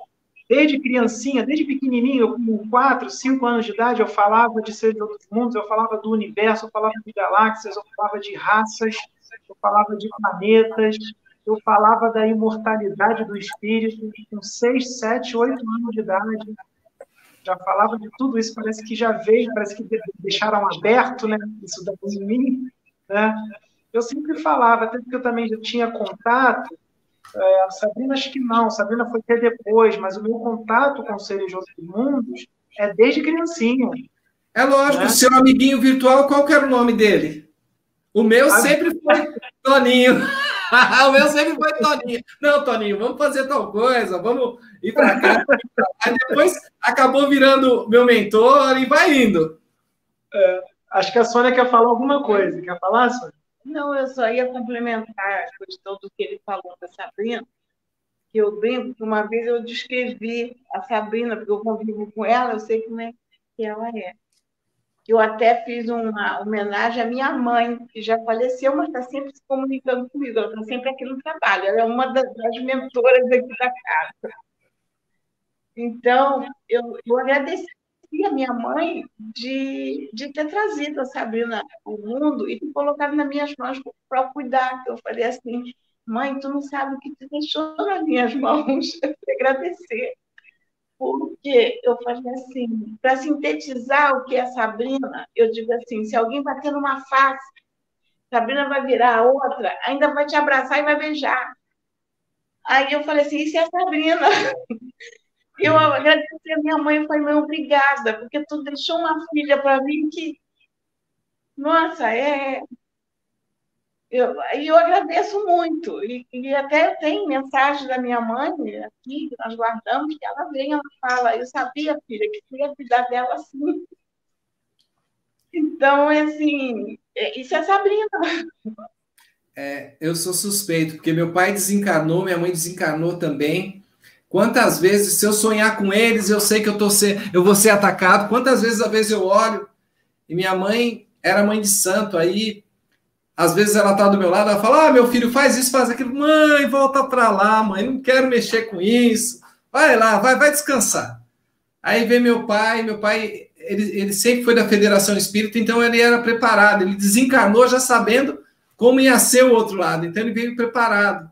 Desde criancinha, desde pequenininho, com 4, 5 anos de idade, eu falava de seres de outros mundos, eu falava do universo, eu falava de galáxias, eu falava de raças, eu falava de planetas, eu falava da imortalidade do espírito, com 6, 7, 8 anos de idade. Já falava de tudo isso, parece que já veio, parece que deixaram aberto, né, isso da em mim, né, eu sempre falava, até porque eu também já tinha contato, é, a Sabrina acho que não, a Sabrina foi até depois, mas o meu contato com seres de outros mundos é desde criancinha. É lógico, né? seu amiguinho virtual, qual que era o nome dele? O meu a... sempre foi Toninho. o meu sempre foi Toninho. Não, Toninho, vamos fazer tal coisa, vamos ir para cá. Aí depois acabou virando meu mentor e vai indo. É, acho que a Sônia quer falar alguma coisa. Quer falar, Sônia? Não, eu só ia complementar a questão do que ele falou da Sabrina, que eu brinco que uma vez eu descrevi a Sabrina, porque eu convivo com ela, eu sei como é que ela é. Eu até fiz uma homenagem à minha mãe, que já faleceu, mas está sempre se comunicando comigo, ela está sempre aqui no trabalho, ela é uma das, mentoras aqui da casa. Então, eu, eu agradeci a minha mãe de, de ter trazido a Sabrina ao mundo e ter colocado nas minhas mãos para cuidar. Eu falei assim, mãe, tu não sabe o que tu deixou nas minhas mãos. Eu agradecer porque eu falei assim, para sintetizar o que é Sabrina, eu digo assim, se alguém bater numa face, Sabrina vai virar a outra, ainda vai te abraçar e vai beijar. Aí eu falei assim, isso é Sabrina. Eu agradeci a minha mãe e falei, mãe, obrigada, porque tu deixou uma filha para mim que, nossa, é, eu, eu agradeço muito. E, e até tem mensagem da minha mãe aqui, que nós guardamos, que ela vem, ela fala, eu sabia, filha, que tu ia cuidar dela assim. Então, assim, é, isso é Sabrina. É, eu sou suspeito, porque meu pai desencarnou, minha mãe desencarnou também. Quantas vezes, se eu sonhar com eles, eu sei que eu, tô ser, eu vou ser atacado. Quantas vezes, às vezes, eu olho e minha mãe era mãe de santo, aí às vezes ela tá do meu lado, ela fala: Ah, meu filho, faz isso, faz aquilo. Mãe, volta para lá, mãe, não quero mexer com isso. Vai lá, vai, vai descansar. Aí vem meu pai, meu pai, ele, ele sempre foi da Federação Espírita, então ele era preparado, ele desencarnou já sabendo como ia ser o outro lado, então ele veio preparado.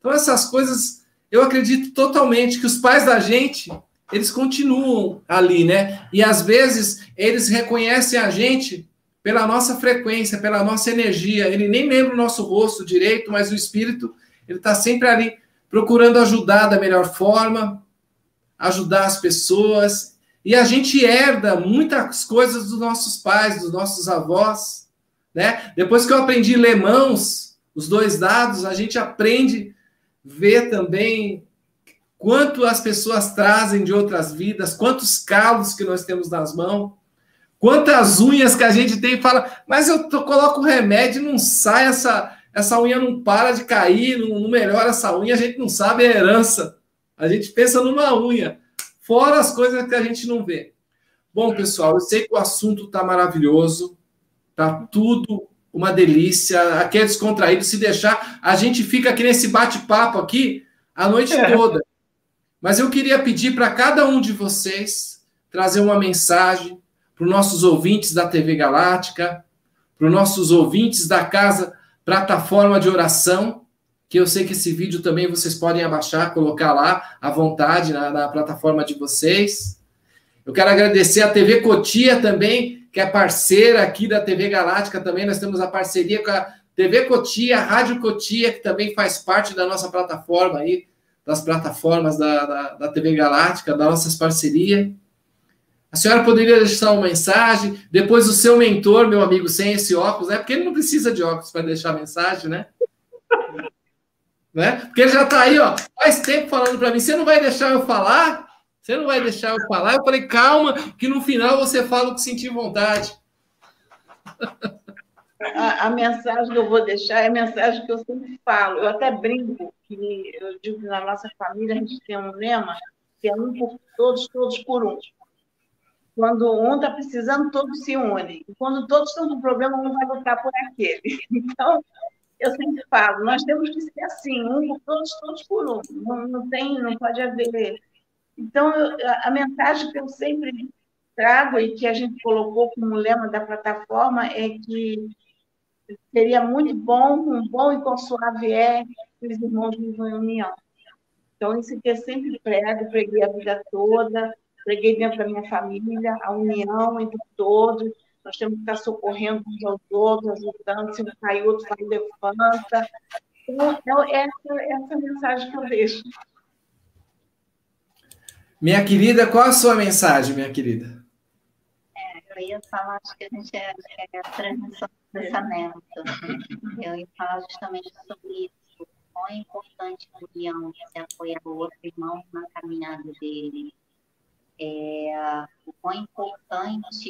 Então essas coisas, eu acredito totalmente que os pais da gente, eles continuam ali, né? E às vezes eles reconhecem a gente pela nossa frequência, pela nossa energia. Ele nem lembra o nosso rosto direito, mas o espírito, ele está sempre ali procurando ajudar da melhor forma, ajudar as pessoas. E a gente herda muitas coisas dos nossos pais, dos nossos avós, né? Depois que eu aprendi ler mãos, os dois dados, a gente aprende ver também quanto as pessoas trazem de outras vidas, quantos calos que nós temos nas mãos. Quantas unhas que a gente tem e fala, mas eu tô, coloco remédio e não sai essa, essa unha não para de cair, não, não melhora essa unha, a gente não sabe a herança. A gente pensa numa unha, fora as coisas que a gente não vê. Bom, pessoal, eu sei que o assunto está maravilhoso, tá tudo uma delícia. Aqui é descontraído. Se deixar, a gente fica aqui nesse bate-papo aqui a noite é. toda. Mas eu queria pedir para cada um de vocês trazer uma mensagem para os nossos ouvintes da TV Galáctica, para os nossos ouvintes da casa plataforma de oração, que eu sei que esse vídeo também vocês podem abaixar, colocar lá à vontade na, na plataforma de vocês. Eu quero agradecer a TV Cotia também, que é parceira aqui da TV Galáctica também. Nós temos a parceria com a TV Cotia, a Rádio Cotia, que também faz parte da nossa plataforma aí, das plataformas da, da, da TV Galáctica, das nossas parcerias. A senhora poderia deixar uma mensagem, depois o seu mentor, meu amigo, sem esse óculos, né? Porque ele não precisa de óculos para deixar mensagem, né? né? Porque ele já está aí, ó, faz tempo falando para mim, você não vai deixar eu falar? Você não vai deixar eu falar? Eu falei, calma, que no final você fala o que sentir vontade. A, a, mensagem que eu vou deixar é a mensagem que eu sempre falo. Eu até brinco que eu digo que na nossa família a gente tem um lema que é um por todos, todos por um. Quando um está precisando, todos se unem. E quando todos estão com problema, um vai lutar por aquele. Então, eu sempre falo, nós temos que ser assim, um por todos, todos por um. Não, não tem, não pode haver. Então, eu, a mensagem que eu sempre trago e que a gente colocou como lema da plataforma é que seria muito bom, um bom e consuave é que os irmãos vivam em união. Então, isso que eu sempre prego, preguei a vida toda, preguei dentro da minha família, a união entre todos, nós temos que estar socorrendo uns aos outros, ajudando, se não cair outro, vai levanta. Então, é essa, essa mensagem que eu deixo. Minha querida, qual a sua mensagem, minha querida? É, eu ia falar, acho que a gente é, é a transmissão do pensamento. Eu ia falar justamente sobre isso. Quão é importante a união, se apoiar o outro irmão na caminhada dele é, o quão importante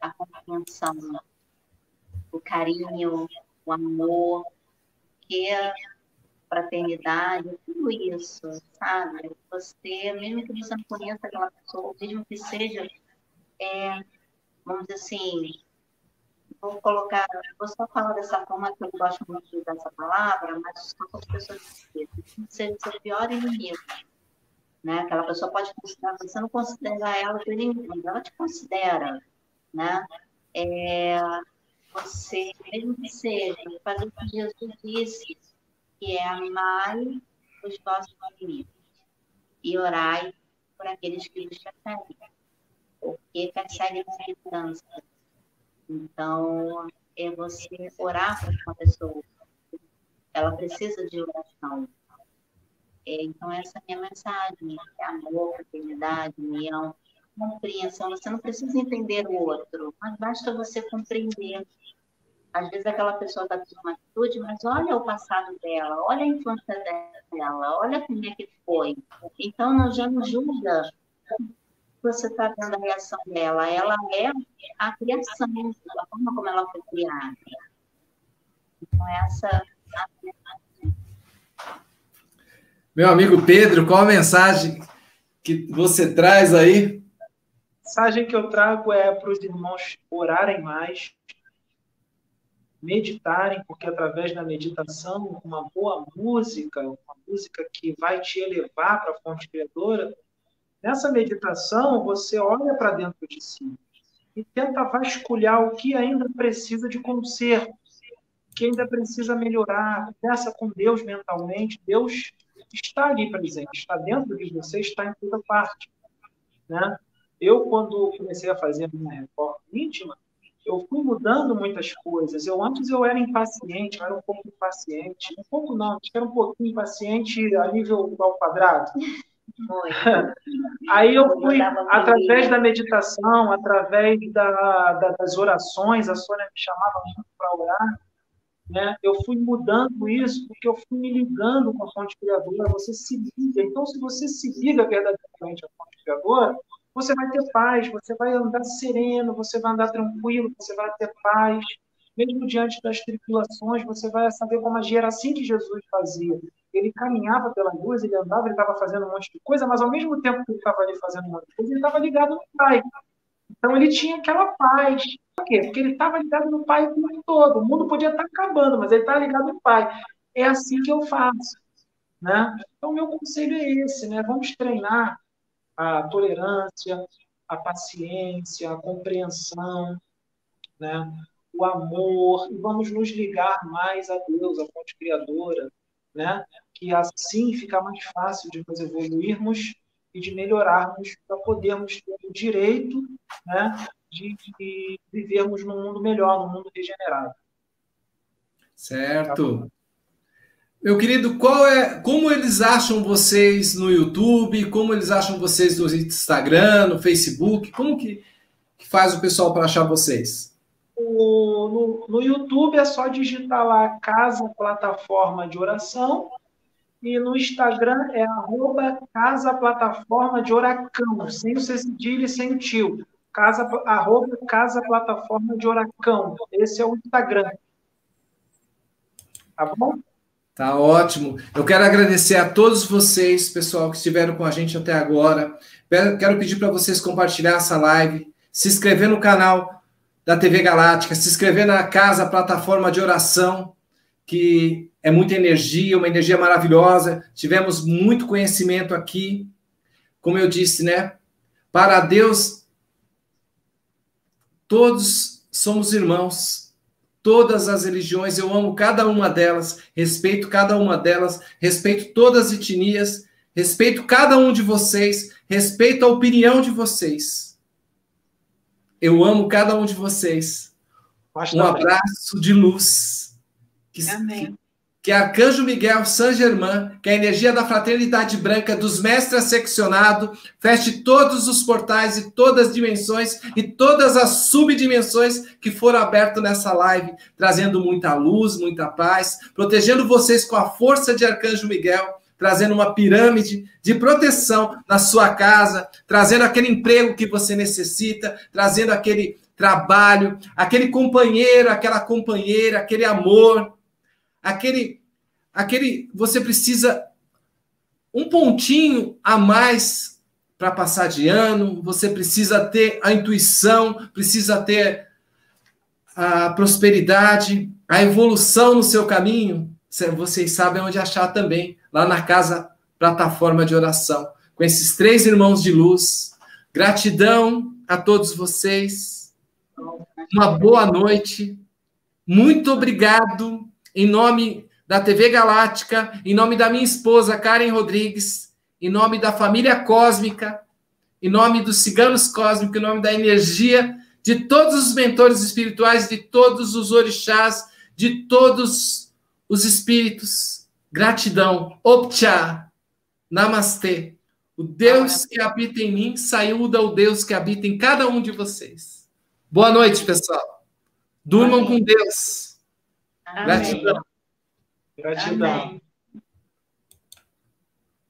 a compreensão, o carinho, o amor, que fraternidade, tudo isso, sabe? Você, mesmo que você não conheça aquela pessoa, mesmo que seja, é, vamos dizer assim, vou colocar, vou só falar dessa forma que eu gosto muito de usar essa palavra, mas são as pessoas que seja seu pior inimigo né? Aquela pessoa pode considerar, você não considera ela teu inimigo, ela te considera, né? É, você, mesmo que seja, fazer o que Jesus disse, que é amar os vossos inimigos e orai por aqueles que vos perseguem, porque perseguem a segurança. Então, é você orar para uma pessoa. Ela precisa de oração é, então, essa é a minha mensagem: é amor, fraternidade, união, compreensão. Você não precisa entender o outro, mas basta você compreender. Às vezes, aquela pessoa está tendo uma atitude, mas olha o passado dela, olha a infância dela, olha como é que foi. Então, não, já não julga você está vendo a reação dela. Ela é a criação, a forma como ela foi criada. Então, essa é meu amigo Pedro, qual a mensagem que você traz aí? A mensagem que eu trago é para os irmãos orarem mais, meditarem, porque através da meditação, uma boa música, uma música que vai te elevar para a fonte criadora, nessa meditação você olha para dentro de si e tenta vasculhar o que ainda precisa de conserto, o que ainda precisa melhorar, conversa com Deus mentalmente, Deus está ali presente, está dentro de você, está em toda parte. Né? Eu, quando comecei a fazer a minha reforma íntima, eu fui mudando muitas coisas. Eu antes eu era impaciente, eu era um pouco impaciente, um pouco não, acho que era um pouquinho impaciente a nível ao quadrado. Aí eu fui, através da meditação, através da, da, das orações, a Sônia me chamava muito para orar, né? Eu fui mudando isso porque eu fui me ligando com a fonte criadora. Você se liga. Então, se você se liga verdadeiramente à fonte criadora, você vai ter paz, você vai andar sereno, você vai andar tranquilo, você vai ter paz. Mesmo diante das tribulações, você vai saber como agir. Era assim que Jesus fazia. Ele caminhava pela luz, ele andava, ele estava fazendo um monte de coisa, mas ao mesmo tempo que ele estava ali fazendo um monte de coisa, ele estava ligado no Pai. Então ele tinha aquela paz. Por quê? Porque ele estava ligado no Pai o tempo todo. O mundo podia estar acabando, mas ele está ligado no Pai. É assim que eu faço. Né? Então, meu conselho é esse, né? Vamos treinar a tolerância, a paciência, a compreensão, né? o amor, e vamos nos ligar mais a Deus, a fonte criadora, né? que assim fica mais fácil de nós evoluirmos e de melhorarmos para podermos ter o direito né, de, de vivermos num mundo melhor, num mundo regenerado. Certo. Meu querido, qual é, como eles acham vocês no YouTube? Como eles acham vocês no Instagram, no Facebook? Como que, que faz o pessoal para achar vocês? no, no YouTube é só digitar lá Casa Plataforma de Oração e no Instagram é arroba Casa Plataforma de Oracão, sem o cedilha e sem o tio. Casa, arroba Casa Plataforma de Oracão. Esse é o Instagram. Tá bom? Tá ótimo. Eu quero agradecer a todos vocês, pessoal, que estiveram com a gente até agora. Quero pedir para vocês compartilhar essa live, se inscrever no canal da TV Galáctica, se inscrever na casa, plataforma de oração, que é muita energia, uma energia maravilhosa. Tivemos muito conhecimento aqui. Como eu disse, né? Para Deus, todos somos irmãos todas as religiões, eu amo cada uma delas, respeito cada uma delas, respeito todas as etnias, respeito cada um de vocês, respeito a opinião de vocês. Eu amo cada um de vocês. Um abraço de luz. Que, Amém que é Arcanjo Miguel Saint Germain, que é a energia da fraternidade branca dos mestres seccionado, feche todos os portais e todas as dimensões e todas as subdimensões que foram abertas nessa live, trazendo muita luz, muita paz, protegendo vocês com a força de Arcanjo Miguel, trazendo uma pirâmide de proteção na sua casa, trazendo aquele emprego que você necessita, trazendo aquele trabalho, aquele companheiro, aquela companheira, aquele amor, aquele aquele você precisa um pontinho a mais para passar de ano, você precisa ter a intuição, precisa ter a prosperidade, a evolução no seu caminho. Vocês sabem onde achar também, lá na casa plataforma de oração, com esses três irmãos de luz. Gratidão a todos vocês. Uma boa noite. Muito obrigado em nome da TV Galáctica, em nome da minha esposa Karen Rodrigues, em nome da família cósmica, em nome dos ciganos cósmicos, em nome da energia de todos os mentores espirituais, de todos os orixás, de todos os espíritos. Gratidão. Opcha. Namastê. O Deus que habita em mim saiu do Deus que habita em cada um de vocês. Boa noite, pessoal. Durmam Amém. com Deus. Amém. Gratidão. Gratidão. Amém.